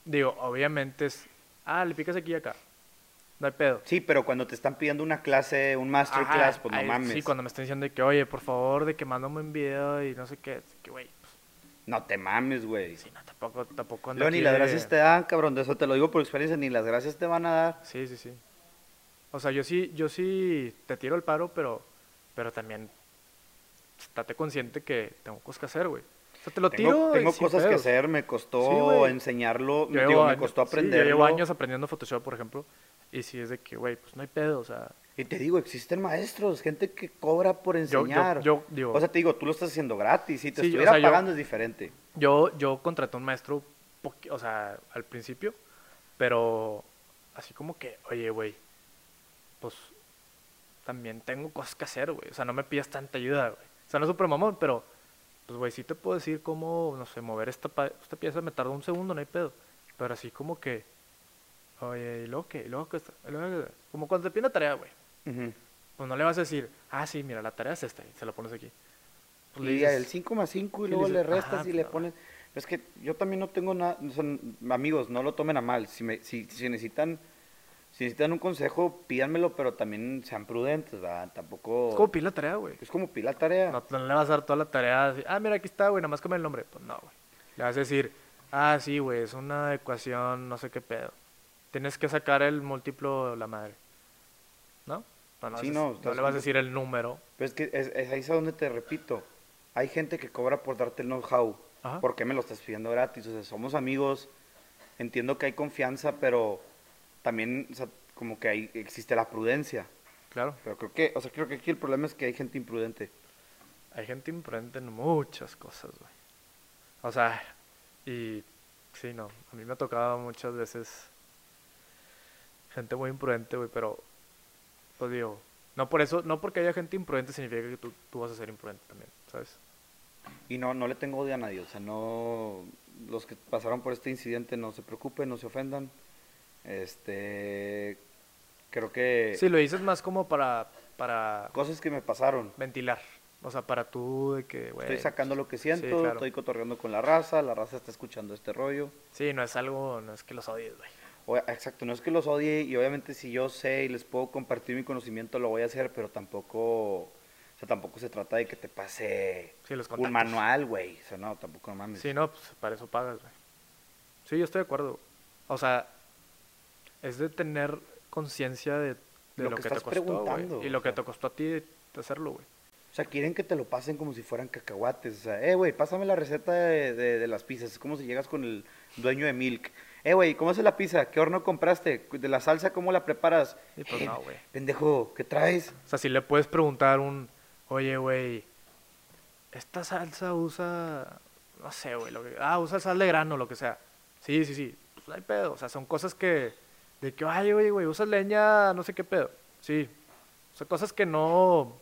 digo, obviamente es, ah, le picas aquí y acá. No hay pedo. Sí, pero cuando te están pidiendo una clase, un masterclass, Ajá, pues no mames. Sí, cuando me están diciendo de que, oye, por favor, de que mándame un video y no sé qué, que, güey, No te mames, güey. sí, no, tampoco, tampoco ando Luego ni las de- gracias te dan, cabrón, de eso te lo digo por experiencia, ni las gracias te van a dar. Sí, sí, sí. O sea, yo sí, yo sí te tiro el paro, pero, pero también estate consciente que tengo cosas que hacer, güey. O sea, te lo Tengo, tiro. tengo cosas que hacer, me costó Sí, enseñarlo, digo, llevo me años- costó sí, aprenderlo. yo llevo años aprendiendo Photoshop, por ejemplo, y si es de que, güey, pues no hay pedo, o sea, Y te digo, existen maestros, gente que cobra por yo, yo, enseñar. yo digo, o sea, te digo, tú lo estás haciendo gratis. Si te Sí, o yo- pagando es diferente. yo, yo contraté a un maestro, o sea, al principio, pero así como que, oye, güey, pues también tengo cosas que hacer, güey. O sea, no me pidas tanta ayuda, güey. O sea, no es súper mamón, pero, pues, güey, sí te puedo decir cómo, no sé, mover esta, esta pieza me tardó un segundo, no hay pedo. Pero así como que, oye, ¿y luego qué? ¿Y luego qué está? ¿Y luego qué? Como cuando te piden una tarea, güey. Pues no le vas a decir, ah, sí, mira, la tarea es esta, y se la pones aquí. Pues le Y dices, el 5 más 5 y luego le le restas y le pones... Es que yo también no tengo nada... Son amigos, no lo tomen a mal. Si, me, si, si necesitan... Si necesitan un consejo, pídanmelo, pero también sean prudentes, ¿verdad? Tampoco... es como pedir la tarea, güey. Es como pila tarea. No, no le vas a dar toda la tarea así, ah, mira, aquí está, güey, nada más come el nombre. Pues no, güey. Le vas a decir, ah, sí, güey, es una ecuación, no sé qué pedo. Tienes que sacar el múltiplo de la madre. ¿No? No, no, Sí, vas a- no, no le vas a decir el número. Pero es que es, es ahí es a donde te repito. Hay gente que cobra por darte el know-how. ¿por qué me lo estás pidiendo gratis? O sea, somos amigos, entiendo que hay confianza, pero también, o sea, como que hay, existe la prudencia. Claro. Pero creo que, o sea, creo que aquí el problema es que hay gente imprudente. Hay gente imprudente en muchas cosas, güey. O sea, y sí, no. A mí me ha tocado muchas veces gente muy imprudente, güey, pero, pues digo, no por eso, no porque haya gente imprudente significa que tú, tú vas a ser imprudente también, ¿sabes? Y no, no le tengo odio a nadie, o sea, no, los que pasaron por este incidente no se preocupen, no se ofendan. Este, creo que Sí, lo dices más como para, para cosas que me pasaron. ventilar. O sea, para tú de que, güey. Estoy sacando lo que siento, sí, claro. estoy cotorreando con la raza, la raza está escuchando este rollo. Sí, no es algo, no es que los odies, güey. O- exacto, no es que los odie y obviamente si yo sé y les puedo compartir mi conocimiento lo voy a hacer, pero tampoco, o sea, tampoco se trata de que te pase Sí, los un manual, güey. O sea, no, tampoco no mames. Sí, no, pues para eso pagas, güey. Sí, yo estoy de acuerdo. O sea, es de tener conciencia de, de Lo lo, que que, te estás costó, güey, preguntando, Y lo que sea. te costó a ti de hacerlo, güey. O sea, quieren que te lo pasen como si fueran cacahuates. O sea, eh, güey, pásame la receta de, de- de las pizzas. Es como si llegas con el dueño de Milk. Eh, güey, ¿cómo hace la pizza? ¿Qué horno compraste? ¿De la salsa cómo la preparas? Y pues "Eh, no, güey. Pendejo, ¿qué traes? O sea, si le puedes preguntar un, oye, güey, esta salsa usa, no sé, güey, lo que, ah, usa sal de grano, lo que sea. Sí, sí, sí, pues no hay pedo. O sea, son cosas que, de que, ay, oye, güey, usas leña, no sé qué pedo. Sí. O sea, cosas que no,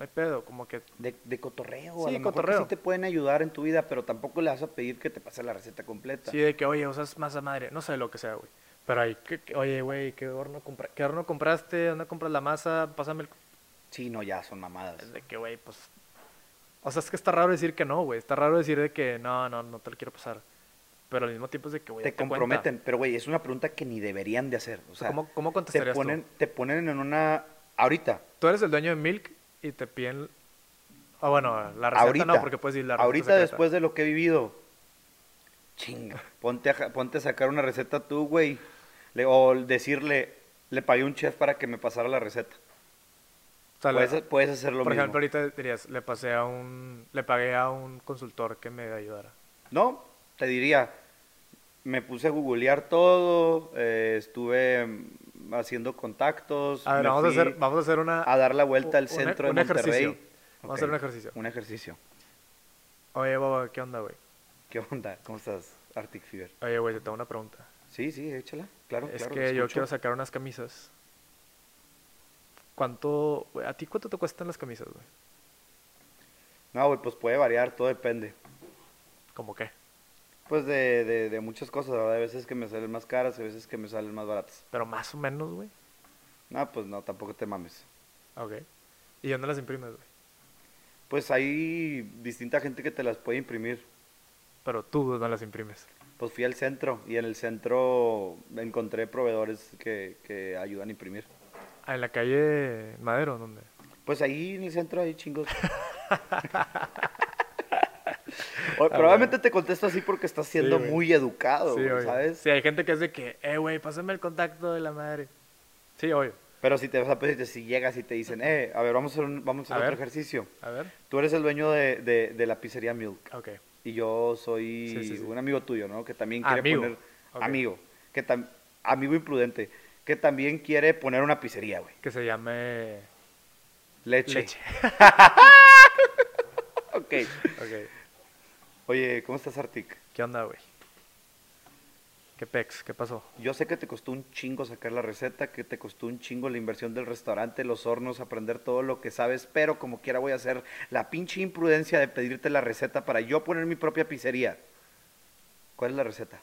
no hay pedo, como que, De, de cotorreo. Sí, a lo mejor que cotorreo. sí te pueden ayudar en tu vida, pero tampoco le vas a pedir que te pase la receta completa. sí, de que, oye, usas masa madre, no sé lo que sea, güey. Pero hay que, que- oye, güey, ¿qué horno, compra ¿qué horno compraste? ¿Dónde compras la masa? Pásame el... Sí, no, ya son mamadas. Es de que, güey, pues... O sea, es que está raro decir que no, güey. Está raro decir de que no, no, no te lo quiero pasar. Pero al mismo tiempo es de que, güey, Te cuenta. comprometen, pero güey, es una pregunta que ni deberían de hacer. O sea, ¿Cómo, cómo te contestarías ponen, tú? te ponen en una... Ahorita, Tú eres el dueño de Milk y te piden... Ah, bueno, la receta ahorita, no, porque puedes decir la receta ahorita secreta. después de lo que he vivido, chinga, ponte a, ponte a sacar una receta tú, güey. Le- o decirle, le pagué a un chef para que me pasara la receta. O sea, la- Puedes, puedes hacer lo por mismo. ejemplo, ahorita dirías, le pasé a un... Le pagué a un consultor que me ayudara. No, te diría, me puse a googlear todo, eh, estuve haciendo contactos. A ver, vamos a, hacer, vamos a hacer una... a dar la vuelta al centro un de Monterrey. ejercicio. Vamos a hacer un ejercicio. Un ejercicio. Oye, Boba, ¿qué onda, güey? ¿Qué onda? ¿Cómo estás, Arctic Fever? Oye, güey, te tengo una pregunta. Sí, sí, échala. Claro, es claro, que yo quiero sacar unas camisas. ¿Cuánto, güey, a ti cuánto te cuestan las camisas, güey? No, güey, pues puede variar, todo depende. ¿Cómo qué? Pues de, de, de muchas cosas, ¿verdad? Hay veces que me salen más caras, hay veces que me salen más baratas. Pero más o menos, güey. No, pues no, tampoco te mames. Ok. ¿Y dónde las imprimes, güey? Pues hay distinta gente que te las puede imprimir. Pero tú no las imprimes. Pues fui al centro y en el centro encontré proveedores que, que ayudan a imprimir. Ah, en la calle Madero, ¿dónde? Pues ahí en el centro hay chingos. <laughs> O- probablemente te contesto así porque estás siendo muy educado, sí, güey. ¿sabes? Sí, hay gente que es de que, eh, güey, pásame el contacto de la madre. Sí, obvio. Pero si te vas a pedir, si llegas y te dicen, eh, a ver, vamos a hacer, un- vamos a A hacer otro ver. ejercicio. A ver. Tú eres el dueño de, de- de la pizzería Milk Ok. y yo soy Sí, sí, sí. un amigo tuyo, ¿no? Que también quiere Amigo. poner... Amigo. Que tam- amigo imprudente. Que también quiere poner una pizzería, güey. Que se llame Leche. Leche. <laughs> Ok. ok. Oye, ¿cómo estás, Artic? ¿Qué onda, güey? ¿Qué pex? ¿Qué pasó? Yo sé que te costó un chingo sacar la receta, que te costó un chingo la inversión del restaurante, los hornos, aprender todo lo que sabes, pero como quiera voy a hacer la pinche imprudencia de pedirte la receta para yo poner mi propia pizzería. ¿Cuál es la receta?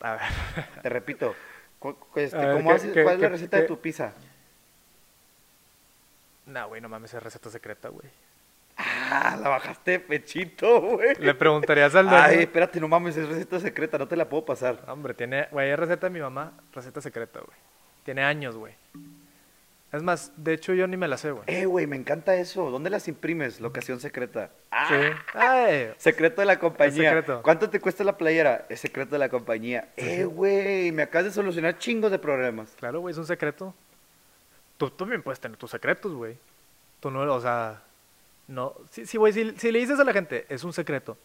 A ver. Te repito, cu- cu- este, A ver, ¿cómo ¿qué- haces- qué- ¿cuál es la qué- receta de qué? tu pizza? No, güey, no mames, es receta secreta, güey. Ah, la bajaste de pechito, güey. Le preguntarías al dueño. Ay, espérate, no mames, es receta secreta, no te la puedo pasar. Hombre, tiene, güey, es receta de mi mamá, receta secreta, güey. Tiene años, güey. Es más, de hecho yo ni me la sé, güey. Eh, güey, me encanta eso. ¿Dónde las imprimes? Locación secreta. Ah, Sí. Ay, <laughs> Secreto de la compañía. secreto. ¿Cuánto te cuesta la playera? Es secreto de la compañía. Eh, güey, me acabas de solucionar chingos de problemas. claro, güey, es un secreto. Tú también puedes tener tus secretos, güey. Tú no, o sea, No, sí, sí, güey, si, si le dices a la gente, es un secreto,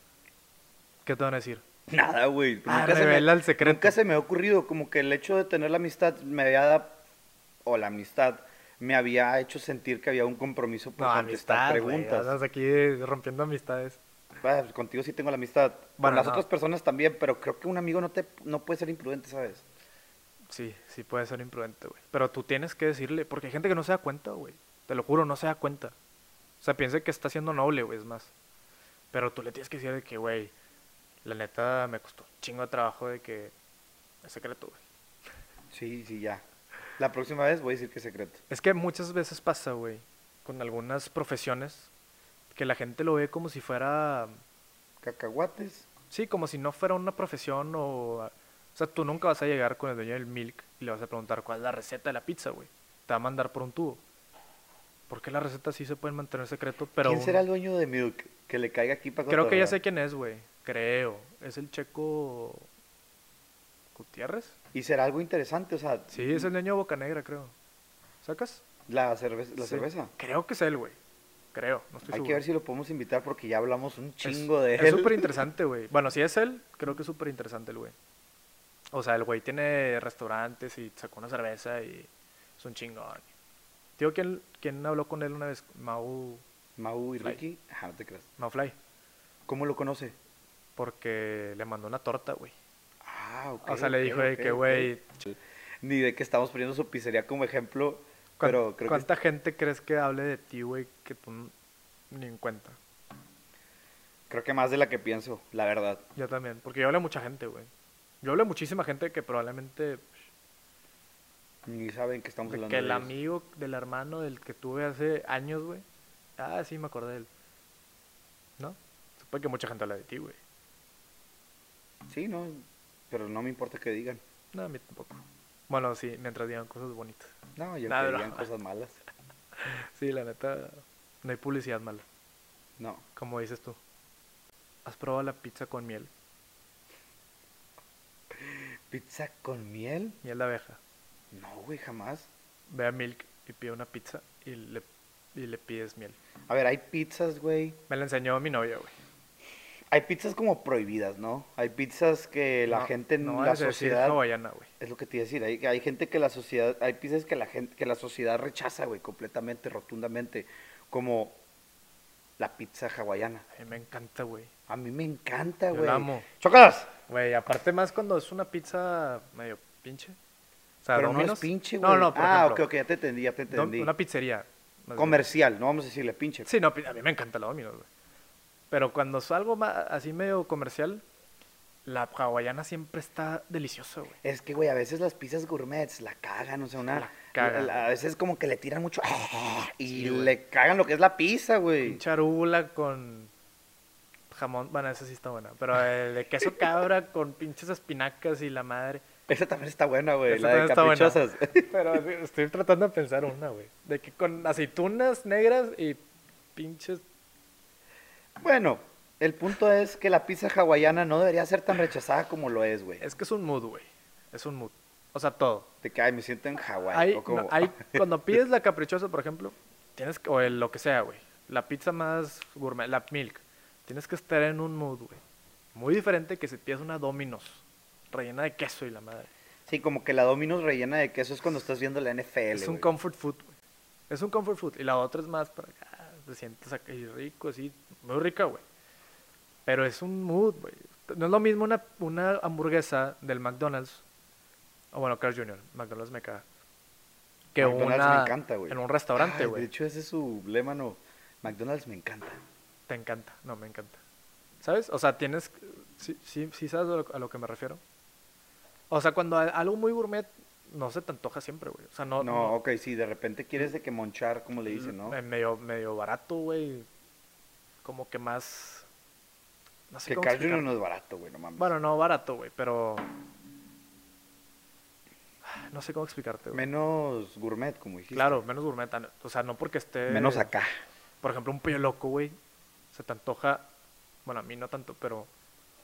¿qué te van a decir? Nada, güey. Ah, Nunca, se me, el secreto. nunca se me ha ocurrido como que el hecho de tener la amistad me había dado, o la amistad me había hecho sentir que había un compromiso por No, contestar amistad, preguntas. andas aquí rompiendo amistades. Ah, pues contigo sí tengo la amistad. Con Bueno, las no. otras personas también, pero creo que un amigo no te no puede ser imprudente, ¿sabes? Sí, sí puede ser imprudente, güey. Pero tú tienes que decirle, porque hay gente que no se da cuenta, güey. Te lo juro, no se da cuenta. O sea, piensa que está siendo noble, güey, es más. Pero tú le tienes que decir de que, güey, la neta me costó un chingo de trabajo de que es secreto, güey. Sí, sí, ya. La próxima vez voy a decir que es secreto. Es que muchas veces pasa, güey, con algunas profesiones, que la gente lo ve como si fuera, Cacahuates. sí, como si no fuera una profesión o... O sea, tú nunca vas a llegar con el dueño del milk y le vas a preguntar cuál es la receta de la pizza, güey. Te va a mandar por un tubo. ¿Por qué las recetas sí se pueden mantener secreto? Pero ¿Quién será el dueño de Milk? Que le caiga aquí para Creo que ya sé quién es, güey. Creo. Es el checo... Gutiérrez. Y será algo interesante, o sea, Sí, es el dueño de Boca Negra, creo. ¿Sacas? la, cerveza, la Sí. cerveza. Creo que es él, güey. Creo, no estoy Hay seguro. que ver si lo podemos invitar porque ya hablamos un Es- chingo de Es él. súper <laughs> interesante, güey. Bueno, si es él, creo que es súper interesante el güey. O sea, el güey tiene restaurantes y sacó una cerveza y es un chingón. Tío, ¿quién, ¿quién habló con él una vez? Mau, Mau y Fly. Ricky, ajá, no te creas. Mau Fly. ¿Cómo lo conoce? Porque le mandó una torta, güey. Ah, ok. o sea, le dijo de ok, que, güey, Ni de que estamos poniendo su pizzería como ejemplo, ¿cuán- pero creo que ¿cuánta gente crees que hable de ti, güey, que tú ni en cuenta? creo que más de la que pienso, la verdad. Yo también, porque yo hablé a mucha gente, güey. Yo hablé a muchísima gente que probablemente... Ni saben que estamos de hablando que de el amigo del hermano del que tuve hace años, güey. Ah, sí, me acordé de él. ¿No? Supongo que mucha gente habla de ti, güey. Sí, no, pero no me importa que digan. No, a mí tampoco. Bueno, sí, mientras digan cosas bonitas. No, yo Nah, que no. digan cosas malas. <laughs> Sí, la neta, no hay publicidad mala, No. como dices tú. ¿Has probado la pizza con miel? ¿Pizza con miel? Miel de abeja. No, güey, jamás. Ve a Milk y pide una pizza y le, y le pides miel. A ver, hay pizzas, güey. Me la enseñó mi novia, güey. Hay pizzas como prohibidas, ¿no? Hay pizzas que la No- gente en no la sociedad... hawaiana, güey. Es lo que te iba a decir, hay, hay gente que la sociedad, hay pizzas que la gente, que la sociedad rechaza, güey, completamente, rotundamente, como la pizza hawaiana. A mí me encanta, güey. A mí me encanta, güey. amo. ¡Chócalas! Güey, aparte más cuando es una pizza medio pinche. O sea, Pero no es Domino's- pinche, güey. No, no, por Ah, ejemplo, ok, ok, ya te entendí, ya te entendí. Una pizzería. más. Comercial, no vamos a decirle pinche. Sí, no, a mí me encanta la Domino's, güey. Pero cuando es algo así medio comercial, la hawaiana siempre está deliciosa, güey. Es que, güey, a veces las pizzas gourmets la cagan, o sea, una... La cagan. la- a veces como que le tiran mucho <laughs> y Sí, güey. le cagan lo que es la pizza, güey. Charula con jamón, bueno, esa sí está buena. Pero el de queso cabra con pinches espinacas y la madre. Esa también está buena, güey, Esa la de también está buena. caprichosas. <laughs> Pero estoy tratando de pensar una, güey. De que con aceitunas negras y pinches Bueno, el punto es que la pizza hawaiana no debería ser tan rechazada como lo es, güey. Es que es un mood, güey. Es un mood. O sea, todo. De que, ay, me siento en Hawái. Hay, o como- no, hay- <laughs> cuando pides la caprichosa, por ejemplo, tienes que, o el, lo que sea, güey. La pizza más gourmet, la milk. Tienes que estar en un mood, güey. Muy diferente que si pides una Domino's rellena de queso y la madre. Sí, como que la Domino's rellena de queso es cuando estás viendo la NFL, es un comfort food, güey. Es un comfort food. Y la otra es más para acá. Te sientes aquí rico, así. Muy rica, güey. Pero es un mood, güey. No es lo mismo una, una hamburguesa del McDonald's. O bueno, Carl Jr. McDonald's me caga. Que McDonald's una me encanta, güey. en un restaurante, güey. De hecho, ese es su lema, no. McDonald's me encanta. Te encanta. No, me encanta. ¿Sabes? O sea, tienes... Sí, sí, sí sabes a lo, a lo que me refiero. O sea, cuando algo muy gourmet no se te antoja siempre, güey. O sea, no... No, ok, sí, de repente quieres de que monchar, como le dicen, ¿no? eh, medio, medio barato, güey. Como que más... No sé que explicar. no es barato, güey, no mames. Bueno, no barato, güey, pero... No sé cómo explicarte, güey. Menos gourmet, como dijiste. Claro, menos gourmet. O sea, no porque esté... Menos acá. Por ejemplo, un pollo loco, güey. Se te antoja... Bueno, a mí no tanto, pero...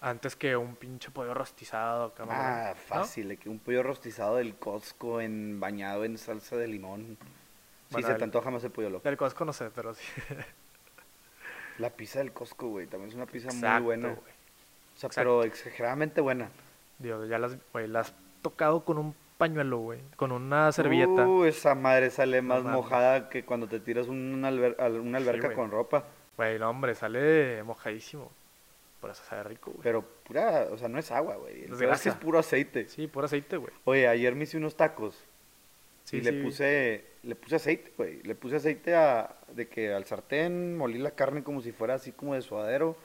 Antes que un pinche pollo rostizado. mamón, Ah, ¿no? fácil, de que un pollo rostizado del Costco en, bañado en salsa de limón. Sí, Bueno, se te antoja más el pollo loco. Del Costco no sé, pero sí. La pizza del Costco, güey, también es una pizza Exacto, muy buena. güey. O sea, exacto. pero exageradamente buena. Digo, ya las, güey, las has tocado con un pañuelo, güey. Con una servilleta. Uh, esa madre sale más mojada que cuando te tiras una, alber- al- una alberca con ropa. Güey, no, hombre, sale mojadísimo. Por eso sabe rico, güey. Pero pura, o sea, no es agua, güey. El Es es que es grasa. puro aceite. Sí, por aceite, güey. Oye, ayer me hice unos tacos Sí, y le sí. puse, le puse aceite, güey. Le puse aceite a, de que al sartén molí la carne como si fuera así como de suadero,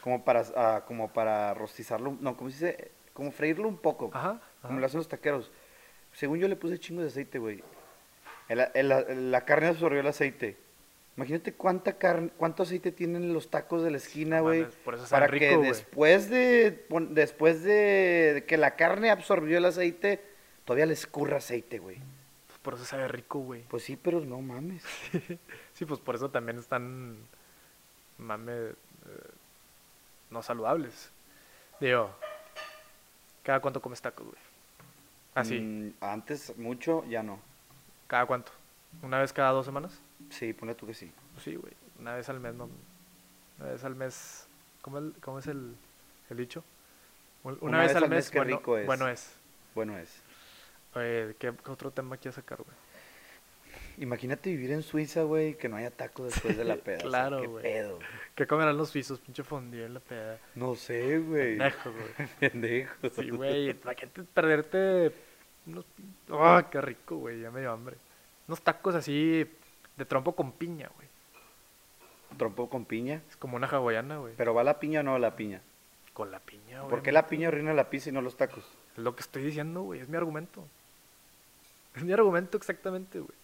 como para, ah, como para rostizarlo, no, como se dice, como freírlo un poco, Ajá. como lo hacen los taqueros. Según yo le puse chingo de aceite, güey. La carne absorbió el aceite. Imagínate cuánta carne, cuánto aceite tienen los tacos de la esquina, güey. mames, Para que después de después de, de que la carne absorbió el aceite, todavía le escurra aceite, güey. Pues por eso sabe rico, güey. Pues sí, pero no mames. <laughs> Sí, pues por eso también están, mame, eh, no saludables. Digo, ¿cada cuánto comes tacos, güey? Así, Mm, antes mucho, ya no. ¿cada cuánto? ¿Una vez cada dos semanas? Sí, ponle tú que sí. Pues sí, güey, una vez al mes, no, una vez al mes, ¿cómo, el- cómo es el, el dicho? Un- Una, vez, al mes, qué bueno, rico es. bueno es. Bueno es. Oye, ¿qué, qué otro tema quieres sacar, güey? Imagínate vivir en Suiza, güey, que no haya tacos después de la <laughs> peda. o sea, claro, qué güey. pedo. ¿Qué comerán los suizos? Pinche fondue en la peda. No sé, güey. Pendejo, güey. <laughs> Pendejo. Sí, güey, ¿para qué te perderte unos... ¡Ah, qué rico, güey! Ya me dio hambre. Unos tacos así de trompo con piña, güey. Trompo con piña. Es como una hawaiana, güey. Pero va la piña o no va la piña. Con la piña, güey. ¿Por qué la piña arruina la pizza y no los tacos? Es lo que estoy diciendo, güey. Es mi argumento. Es mi argumento exactamente, güey.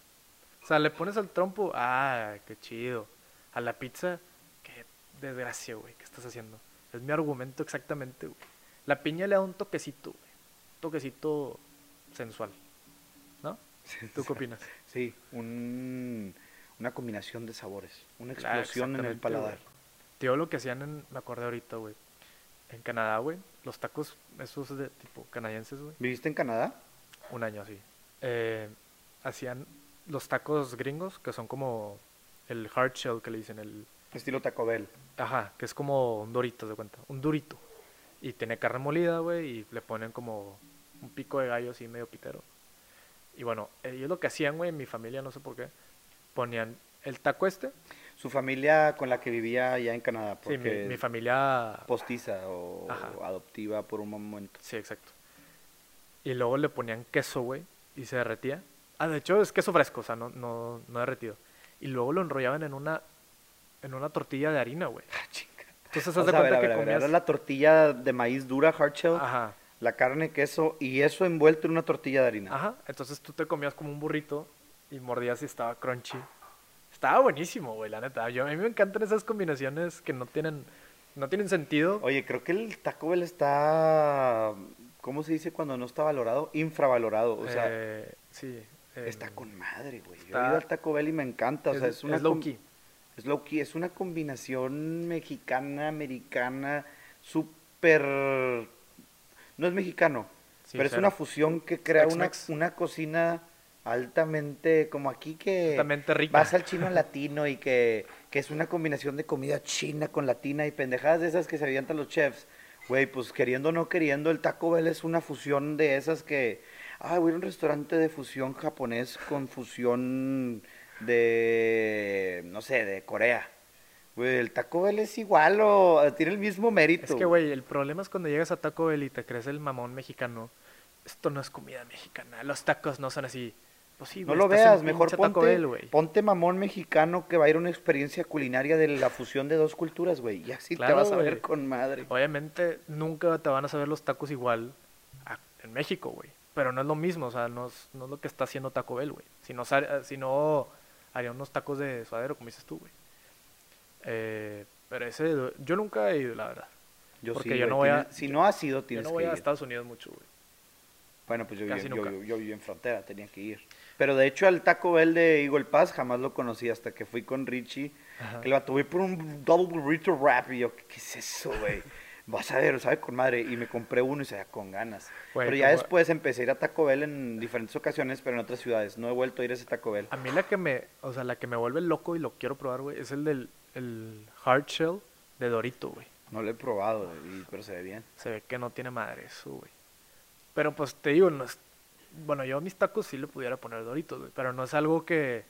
O sea, le pones al trompo, ah, qué chido. A la pizza, qué desgracia, güey, ¿qué estás haciendo? Es mi argumento exactamente, güey. La piña le da un toquecito, güey. Un toquecito sensual. ¿No? ¿Tú qué opinas? Sí, un- una combinación de sabores. Una Claro, explosión en el paladar. Tío, lo que hacían en, me acordé ahorita, güey. En Canadá, güey, los tacos, esos de tipo canadienses, güey. ¿Viviste en Canadá? Un año así. Eh, hacían los tacos gringos, que son como el hard shell que le dicen, el... Estilo Taco Bell. Ajá, que es como un dorito, de cuenta. Un durito. Y tiene carne molida, güey, y le ponen como un pico de gallo así medio pitero. Y bueno, ellos lo que hacían, güey, en mi familia, no sé por qué, ponían el taco este. Su familia con la que vivía allá en Canadá. Sí, Porque mi, mi familia... postiza o adoptiva por un momento. Sí, exacto. Y luego le ponían queso, güey, y se derretía. Ah, de hecho es queso fresco, o sea, no, no, no derretido. Y luego lo enrollaban en una, en una tortilla de harina, güey. Ah, chinga. Entonces, haz de sea, a ver, cuenta a que ver, a ver, comías... Era la tortilla de maíz dura, hard shell, Ajá, la carne, queso y eso envuelto en una tortilla de harina. ajá. Entonces tú te comías como un burrito y mordías y estaba crunchy. Estaba buenísimo, güey, la neta. Yo, a mí me encantan esas combinaciones que no tienen, no tienen sentido. Oye, creo que el Taco Bell está, ¿cómo se dice cuando no está valorado? Infravalorado. O sea, Eh, sí. eh, está con madre, güey. Yo he ido al Taco Bell y me encanta. O sea, es, una low com- key. Es low key, es una combinación mexicana, americana, súper... No es mexicano, Sí, pero es una fusión que crea una, una cocina altamente, como aquí que Altamente rica. vas al chino latino y que, que es una combinación de comida china con latina y pendejadas de esas que se avientan los chefs. Güey, pues queriendo o no queriendo, el Taco Bell es una fusión de esas que... Ah, voy a un restaurante de fusión japonés con fusión de... no sé, de Corea. Güey, el Taco Bell es igual o tiene el mismo mérito. Es que, güey, el problema es cuando llegas a Taco Bell y te crees el mamón mexicano. Esto no es comida mexicana. Los tacos no son así. Pues sí, No lo veas, mejor ponte, Bell, ponte mamón mexicano que va a ir a una experiencia culinaria de la fusión de dos culturas, güey. Y así Claro, te vas a ver con madre. Obviamente nunca te van a saber los tacos igual a- en México, güey. Pero no es lo mismo, o sea, no es, no es lo que está haciendo Taco Bell, güey. Si no, sa- si no haría unos tacos de suadero, como dices tú, güey. Eh, pero ese, yo nunca he ido, la verdad. Yo porque sí, yo no voy a- Si no has ido, Yo tienes no voy que a ir. Estados Unidos mucho, güey. Bueno, pues yo, viví- yo, yo, yo viví en frontera, tenía que ir. Pero de hecho al Taco Bell de Eagle Pass jamás lo conocí hasta que fui con Richie. Ajá. Que vato, voy por un double burrito wrap. Y yo, ¿qué, es eso, güey? Vas a ver, sabe con madre. Y me compré uno y se da con ganas. Güey, pero ya como- después empecé a ir a Taco Bell en diferentes ocasiones, pero en otras ciudades. No he vuelto a ir a ese Taco Bell. A mí la que me, o sea, la que me vuelve loco y lo quiero probar, güey, es el del el hard shell de Dorito, güey. No lo he probado, y- pero se ve bien. Se ve que no tiene madre eso, güey. Pero pues te digo, no es- bueno, yo a mis tacos sí le pudiera poner Doritos, güey, pero no es algo que...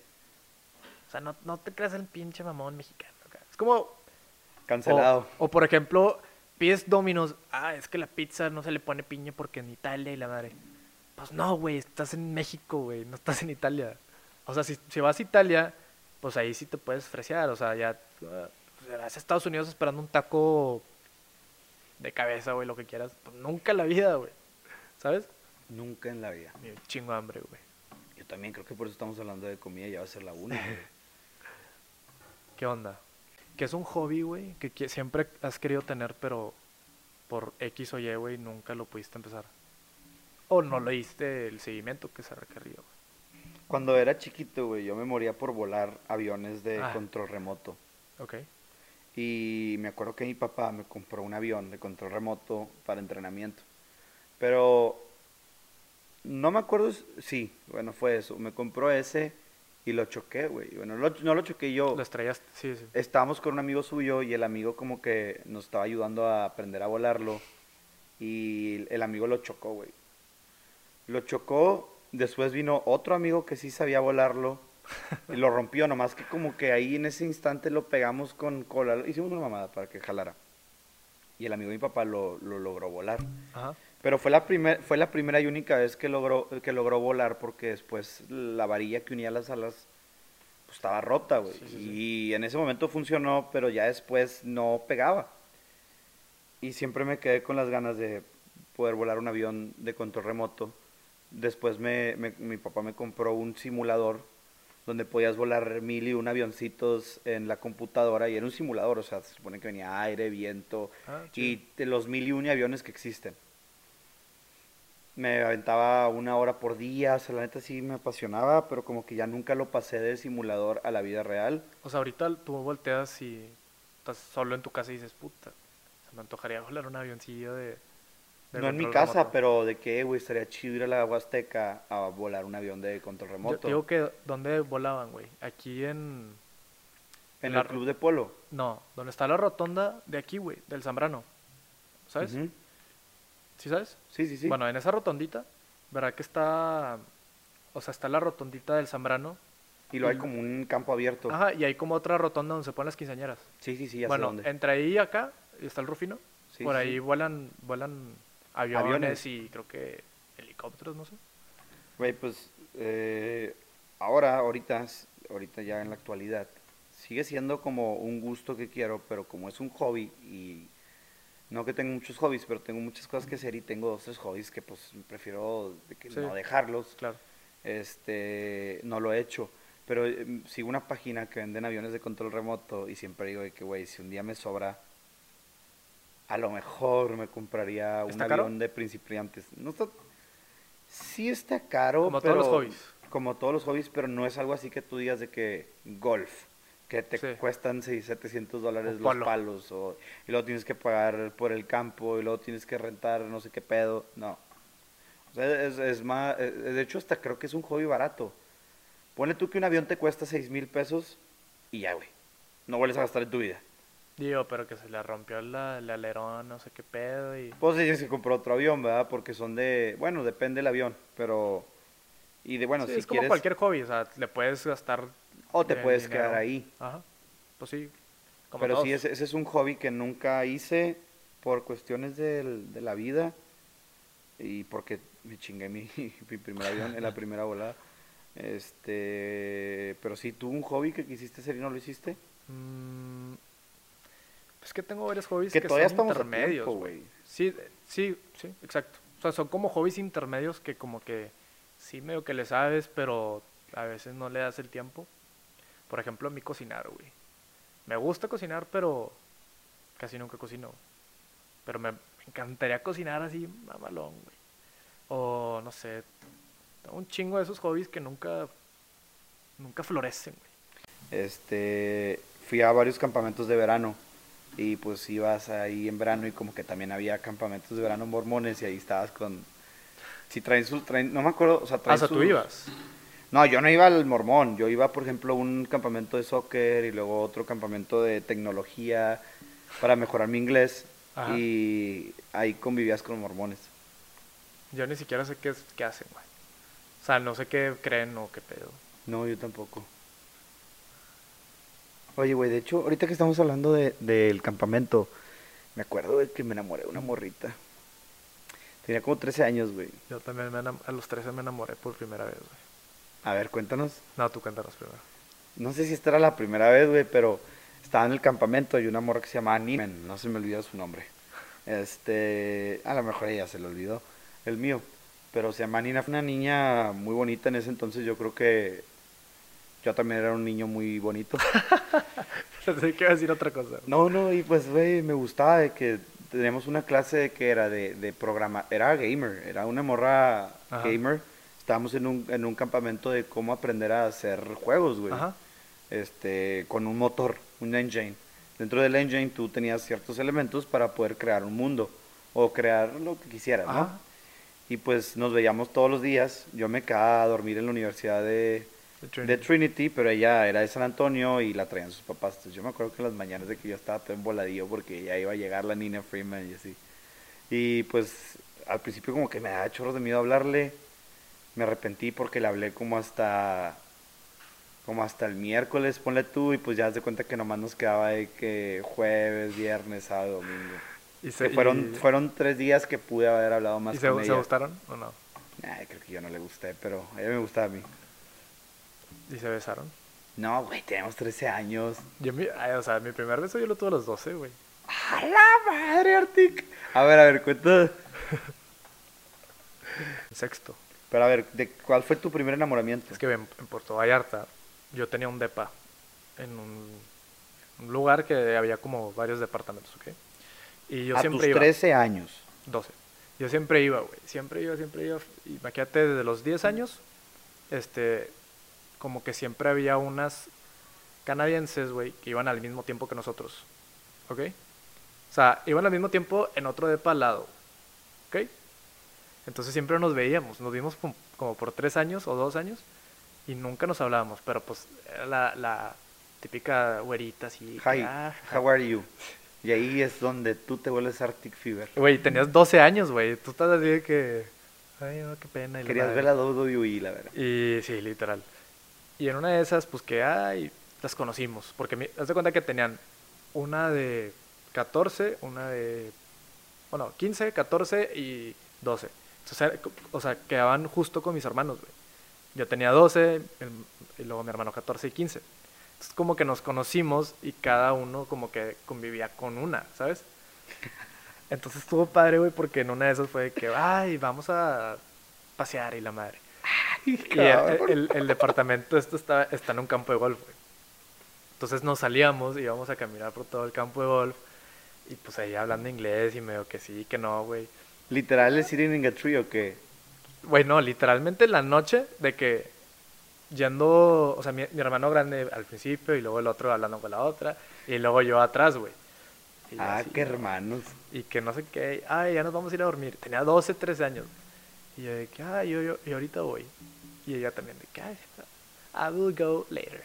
O sea, no, no te creas el pinche mamón mexicano. acá. Es como... Cancelado. O, o, por ejemplo, pides Domino's. Ah, es que la pizza no se le pone piña porque en Italia y la madre. Pues no, güey, estás en México, güey, no estás en Italia. O sea, si, si vas a Italia, pues ahí sí te puedes fresear. O sea, ya ah, vas a Estados Unidos esperando un taco de cabeza, güey, lo que quieras. Pues nunca en la vida, güey. ¿Sabes? Nunca en la vida. Chingo hambre, güey. Yo también creo que por eso estamos hablando de comida, ya va a ser la una. güey. <laughs> ¿Qué onda? Que es un hobby, güey, que, siempre has querido tener, pero por X o Y, güey, nunca lo pudiste empezar. O no le diste el seguimiento que se requería, güey. Cuando era chiquito, güey, yo me moría por volar aviones de Ah. control remoto. Ok. Y me acuerdo que mi papá me compró un avión de control remoto para entrenamiento. Pero no me acuerdo, sí, bueno, fue eso. Me compró ese y lo choqué, güey. Bueno, lo- no lo choqué yo. Lo estrellaste, sí, sí. Estábamos con un amigo suyo y el amigo como que nos estaba ayudando a aprender a volarlo. Y el amigo lo chocó, güey. Lo chocó, después vino otro amigo que sí sabía volarlo <laughs> y lo rompió, nomás que como que ahí en ese instante lo pegamos con cola, hicimos una mamada para que jalara. Y el amigo de mi papá lo, lo logró volar. Ajá. Pero fue la, primer, fue la primera y única vez que logró, que logró volar porque después la varilla que unía las alas pues, estaba rota, güey. Sí, sí, Y en ese momento funcionó, pero ya después no pegaba. Y siempre me quedé con las ganas de poder volar un avión de control remoto. Después me, me- mi papá me compró un simulador donde podías volar mil y un avioncitos en la computadora y era un simulador, o sea, se supone que venía aire, viento, Ah, y los mil y un aviones que existen. Me aventaba una hora por día, o sea, la neta sí me apasionaba, pero como que ya nunca lo pasé del simulador a la vida real. O sea, ahorita tú volteas y estás solo en tu casa y dices, puta, se me antojaría volar un avioncillo de... de no en mi casa, remoto". pero de que, güey, estaría chido ir a la Huasteca a volar un avión de control Yo remoto. te digo que, ¿dónde volaban, güey? Aquí en... en el club de polo. No, donde está la rotonda de aquí, güey, del Zambrano. ¿Sabes? ¿Sí sabes? Sí, sí, sí. Bueno, en esa rotondita, ¿verdad que está... O sea, está la rotondita del Zambrano. y lo hay como un campo abierto. Ajá, y hay como otra rotonda donde se ponen las quinceañeras. Sí, sí, sí, ya sé bueno, dónde. entre ahí y acá está el Rufino. Sí, Por sí, ahí vuelan vuelan aviones, Aviones. y creo que helicópteros, no sé. Güey, pues eh, ahora, ahorita, ahorita ya en la actualidad, sigue siendo como un gusto que quiero, pero como es un hobby y no que tengo muchos hobbies, pero tengo muchas cosas que hacer y tengo dos, tres hobbies que pues prefiero de que Sí. no dejarlos, Claro. este, no lo he hecho. Pero eh, sigo una página que venden aviones de control remoto y siempre digo de que, güey, si un día me sobra, a lo mejor me compraría un avión de principiantes. No está, sí está caro, Como pero, todos los hobbies. Como todos los hobbies, pero no es algo así que tú digas de que golf, que te Sí. cuestan 600, 700 dólares los palos, o, y luego tienes que pagar por el campo, y luego tienes que rentar no sé qué pedo. No. O sea, es, es más, eh, de hecho hasta creo que es un hobby barato. Pone tú que un avión te cuesta 6 mil pesos y ya, güey. No vuelves a gastar en tu vida. Digo, pero que se le rompió la, el alerón, no sé qué pedo y... Pues tienes que comprar otro avión, ¿verdad? Porque son de, bueno, depende del avión, pero... Y de, bueno, Sí, si es como quieres... cualquier hobby, o sea, le puedes gastar... O te puedes dinero. quedar ahí. Ajá. Pues sí. Como Pero sí, ese, ese es un hobby que nunca hice por cuestiones del- de la vida y porque me chingué mi, <laughs> mi primer avión en la <laughs> primera volada. Este, pero sí, tú un hobby que quisiste hacer y no lo hiciste. Mm, es que tengo varios hobbies Que que, todavía son estamos intermedios, güey. Sí, sí, sí, exacto. O sea, son como hobbies intermedios que como que sí medio que le sabes, pero a veces no le das el tiempo. Por ejemplo, a mí cocinar, güey. Me gusta cocinar, pero casi nunca cocino. Pero me, encantaría cocinar así, mamalón, güey. O no sé, un chingo de esos hobbies que nunca, nunca florecen, güey. Este, fui a varios campamentos de verano y pues ibas ahí en verano y como que también había campamentos de verano mormones y ahí estabas con... Si traen sus, traen, no me acuerdo, o sea, traen sea, tú ibas. No, yo no iba al mormón. Yo iba, por ejemplo, a un campamento de soccer y luego otro campamento de tecnología para mejorar mi inglés. Ajá. Y ahí convivías con mormones. Yo ni siquiera sé qué, es- qué hacen, güey. O sea, no sé qué creen o qué pedo. No, yo tampoco. Oye, güey, de hecho, ahorita que estamos hablando de, del campamento, me acuerdo de que me enamoré de una morrita. Tenía como 13 años, güey. Yo también me a los 13 me enamoré por primera vez, güey. A ver, cuéntanos. No, tú cuéntanos primero. No sé si esta era la primera vez, güey, pero estaba en el campamento y una morra que se llamaba Nina. No se me olvidó su nombre. Este, a lo mejor ella se le olvidó, el mío. Pero se llama Nina, fue una niña muy bonita en ese entonces. Yo creo que yo también era un niño muy bonito. <laughs> Pensé que iba a decir otra cosa. No, no, y pues, güey, me gustaba de que teníamos una clase que era de, de programa, era gamer, era una morra Ajá. gamer. Estábamos en un, en un campamento de cómo aprender a hacer juegos, güey. Ajá. Este, con un motor, un engine. Dentro del engine tú tenías ciertos elementos para poder crear un mundo o crear lo que quisieras, ¿no? Y pues nos veíamos todos los días. Yo me quedaba a dormir en la universidad de, De de Trinity. Trinity, pero ella era de San Antonio y la traían sus papás. Entonces yo me acuerdo que en las mañanas de que yo estaba todo emboladillo porque ya iba a llegar la Nina Freeman y así. Y pues al principio como que me daba chorros de miedo hablarle. Me arrepentí porque le hablé como hasta como hasta el miércoles, ponle tú, y pues ya haz de cuenta que nomás nos quedaba de que jueves, viernes, sábado, domingo. Y Que se, fueron, y- fueron tres días que pude haber hablado más ¿y se, con se ella. gustaron o no? Creo que yo no le gusté, pero a ella me gustaba a mí. ¿Y se besaron? No, güey, tenemos 13 años. Yo, mi, ay, o sea, mi primer beso yo lo tuve a los 12, güey. ¡A la madre, Artic! A ver, a ver, cuenta. <laughs> Sexto. Pero a ver, ¿de ¿cuál fue tu primer enamoramiento? Es que en, en Puerto Vallarta yo tenía un depa en un, un lugar que había como varios departamentos, ¿ok? Y yo a siempre tus iba. 13 años. 12. Yo siempre iba, güey. Siempre iba, siempre iba. Imagínate, desde los 10 años, este, como que siempre había unas canadienses, güey, que iban al mismo tiempo que nosotros. ¿Ok? O sea, iban al mismo tiempo en otro depa al lado. ¿Ok? Entonces siempre nos veíamos. Nos vimos como, por 3 años o 2 años y nunca nos hablábamos. Pero pues era la, la típica güerita así. Hi, ah, how are you? Y ahí es donde tú te vuelves Arctic Fever. Güey, tenías 12 años, güey. Tú estás así de que. Ay, no, qué pena. Querías ver la WWE, la verdad. Y sí, literal. Y en una de esas, pues que, ay, las conocimos. Porque me, haz de cuenta que tenían una de 14, una de. Bueno, 15, 14 y 12. Entonces, o sea, quedaban justo con mis hermanos, güey. Yo tenía 12 el- y luego mi hermano 14 y 15. Entonces, como que nos conocimos y cada uno como que convivía con una, ¿sabes? <laughs> Entonces estuvo padre, güey, porque en una de esas fue de que, ay, vamos a pasear y la madre. Y el, el- el departamento esto está, está en un campo de golf, güey. Entonces nos salíamos y íbamos a caminar por todo el campo de golf. Y pues ahí hablando inglés y medio que sí, que no, güey. Literal es sitting in a tree o qué? Güey, no, literalmente en la noche de que yendo, o sea, mi, mi hermano grande al principio y luego el otro hablando con la otra y luego yo atrás, güey. Ah, así, qué ¿no? hermanos. Y que no sé qué, ay, ya nos vamos a ir a dormir. Tenía 12, 13 años. Y yo de que, ay, yo, yo, y ahorita voy. Y ella también de que, ay, I will go later.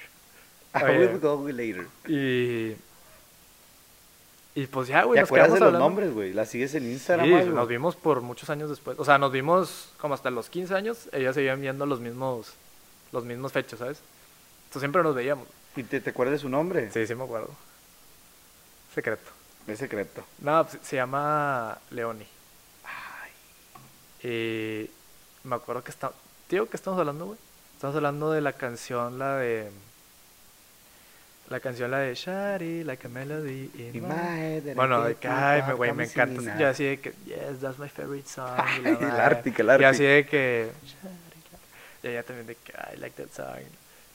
I <laughs> Oye. will go later. Y, y pues ya, güey, ¿Te acuerdas de los hablando. nombres, güey? ¿La sigues en Instagram Sí, nos vimos por muchos años después. O sea, nos vimos como hasta los 15 años. Ellas seguían viendo los mismos, los mismos fechos, ¿sabes? Entonces siempre nos veíamos. ¿Y te, te acuerdas de su nombre? Sí, sí me acuerdo. Secreto. Es secreto. No, pues, se llama Leoni. Y me acuerdo que está... Tío, ¿qué estamos hablando, güey? Estamos hablando de la canción, la de... La canción, la de Shari, like a melody in Y my I Bueno, de que, ay, me, güey, me encanta. in Yo a- así de que, yes, that's my favorite song. y <laughs> Ay, la el. Arctic, Y así de que, y ella también de que, I like that song.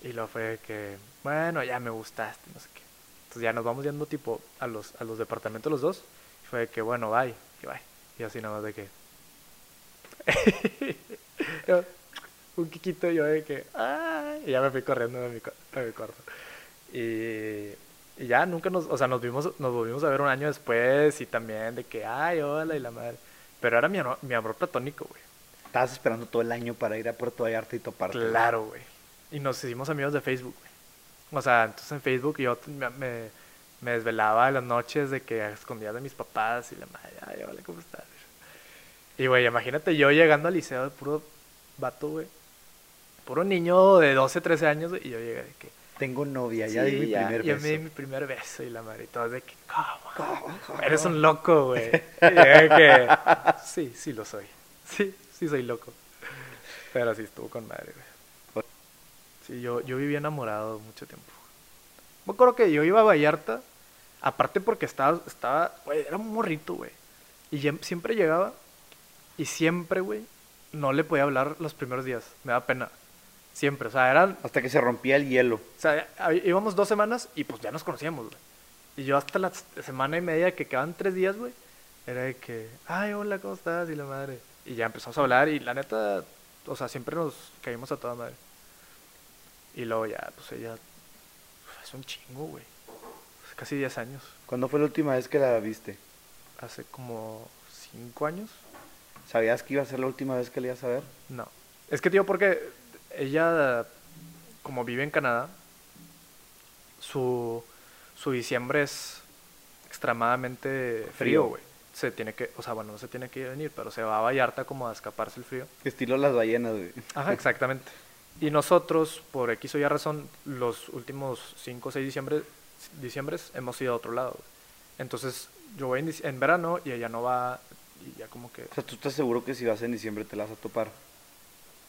Y luego fue de que, bueno, ya me gustaste, no sé qué. Entonces ya nos vamos yendo tipo a los, a los departamentos los dos. Y fue de que, bueno, bye, y bye. Y así nada más de que... <laughs> Yo, un quiquito yo de que, ay, y ya me fui corriendo de mi, de mi cuarto. Y, y ya nunca nos, o sea, nos vimos, nos volvimos a ver un año después y también de que, ay, hola y la madre. Pero era mi, amor- mi amor platónico, güey. Estabas esperando todo el año para ir a Puerto Vallarta y toparte. Claro, güey. y nos hicimos amigos de Facebook, güey. O sea, entonces en Facebook yo me, me, desvelaba en las noches de que a escondidas de mis papás y la madre, ay, hola, ¿cómo estás? Y, güey, imagínate yo llegando al liceo de puro vato, güey. Puro niño de 12, 13 años, güey, y yo llegué de que... Tengo novia, ya di mi ya, primer ya beso. me di mi primer beso y la madre y todo de que, ¿cómo? Eres un loco, güey. <laughs> Que, sí, sí lo soy. Sí, sí soy loco. Pero sí estuvo con madre, güey. Sí, yo, yo viví enamorado mucho tiempo. Me acuerdo que yo iba a Vallarta, aparte porque estaba, estaba, güey, era un morrito, güey. Y ya- siempre llegaba y siempre, güey, no le podía hablar los primeros días. Me da pena. Siempre, o sea, eran Hasta que se rompía el hielo. o sea, íbamos dos semanas y pues ya nos conocíamos, güey. Y yo hasta la semana y media que quedaban tres días, güey, era de que, ay, hola, ¿cómo estás? Y la madre. Y ya empezamos a hablar y la neta, o sea, siempre nos caímos a toda madre. Y luego ya, pues ella, uf, es un chingo, güey. Casi 10 años. ¿Cuándo fue la última vez que la viste? Hace como 5 años. ¿Sabías que iba a ser la última vez que le ibas a ver? No. Es que, tío, porque ella, como vive en Canadá, su, su diciembre es extremadamente Frío. güey. Se tiene que, o sea, bueno, no se tiene que venir, pero se va a Vallarta como a escaparse el frío. Estilo las ballenas, güey. Ajá, exactamente. Y nosotros, por X o Y razón, los últimos 5 o 6 diciembre, diciembres hemos ido a otro lado. güey. Entonces, yo voy en, en verano y ella no va, y ya como que, O sea, tú estás seguro que si vas en diciembre te la vas a topar.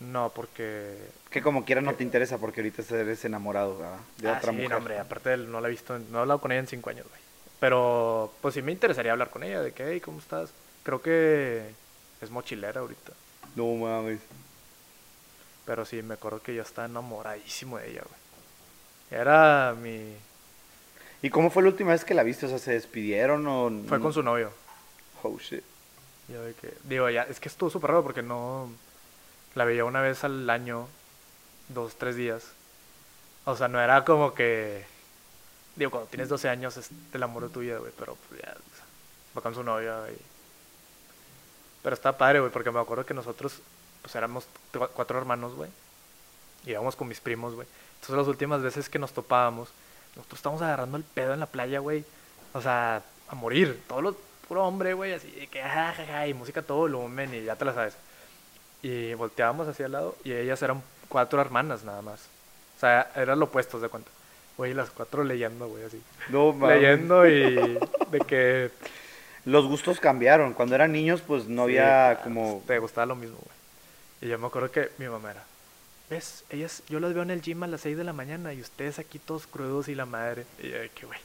No, porque Que como quiera no te interesa porque ahorita eres enamorado, ¿verdad? De ah, otra sí, mujer. no, hombre, aparte él no la he visto, no he hablado con ella en cinco años, güey. Pero, pues sí me interesaría hablar con ella, de que, hey, ¿cómo estás? Creo que es mochilera ahorita. No mames. Pero sí, me acuerdo que yo estaba enamoradísimo de ella, güey. Era mi... ¿Y cómo fue la última vez que la viste? O sea, ¿se despidieron o...? Fue con su novio. Oh, shit. Yo de que, digo, ya, es que estuvo súper raro porque no... La veía una vez al año, dos, tres días. O sea, no era como que... Digo, cuando tienes 12 años es el amor de tu güey, pero pues ya, o sea, va con su novia, güey. Pero está padre, güey, porque me acuerdo que nosotros, pues éramos cu- cuatro hermanos, güey. Y íbamos con mis primos, güey. Entonces las últimas veces que nos topábamos, nosotros estábamos agarrando el pedo en la playa, güey. O sea, a morir. Todo lo puro hombre, güey, así de que ja, ja, ja, y música todo volumen y ya te la sabes. Y volteábamos hacia el lado y ellas eran cuatro hermanas nada más. O sea, eran lo opuestos de cuenta. Güey, las cuatro leyendo, güey, así. No <laughs> mames. Leyendo y de que... Los gustos cambiaron. Cuando eran niños, pues no sí, había ah, como... Te gustaba lo mismo, güey. Y yo me acuerdo que mi mamá era... ¿Ves? Ellas, yo las veo en el gym a las 6 de la mañana y ustedes aquí todos crudos y la madre. Y yo que, güey.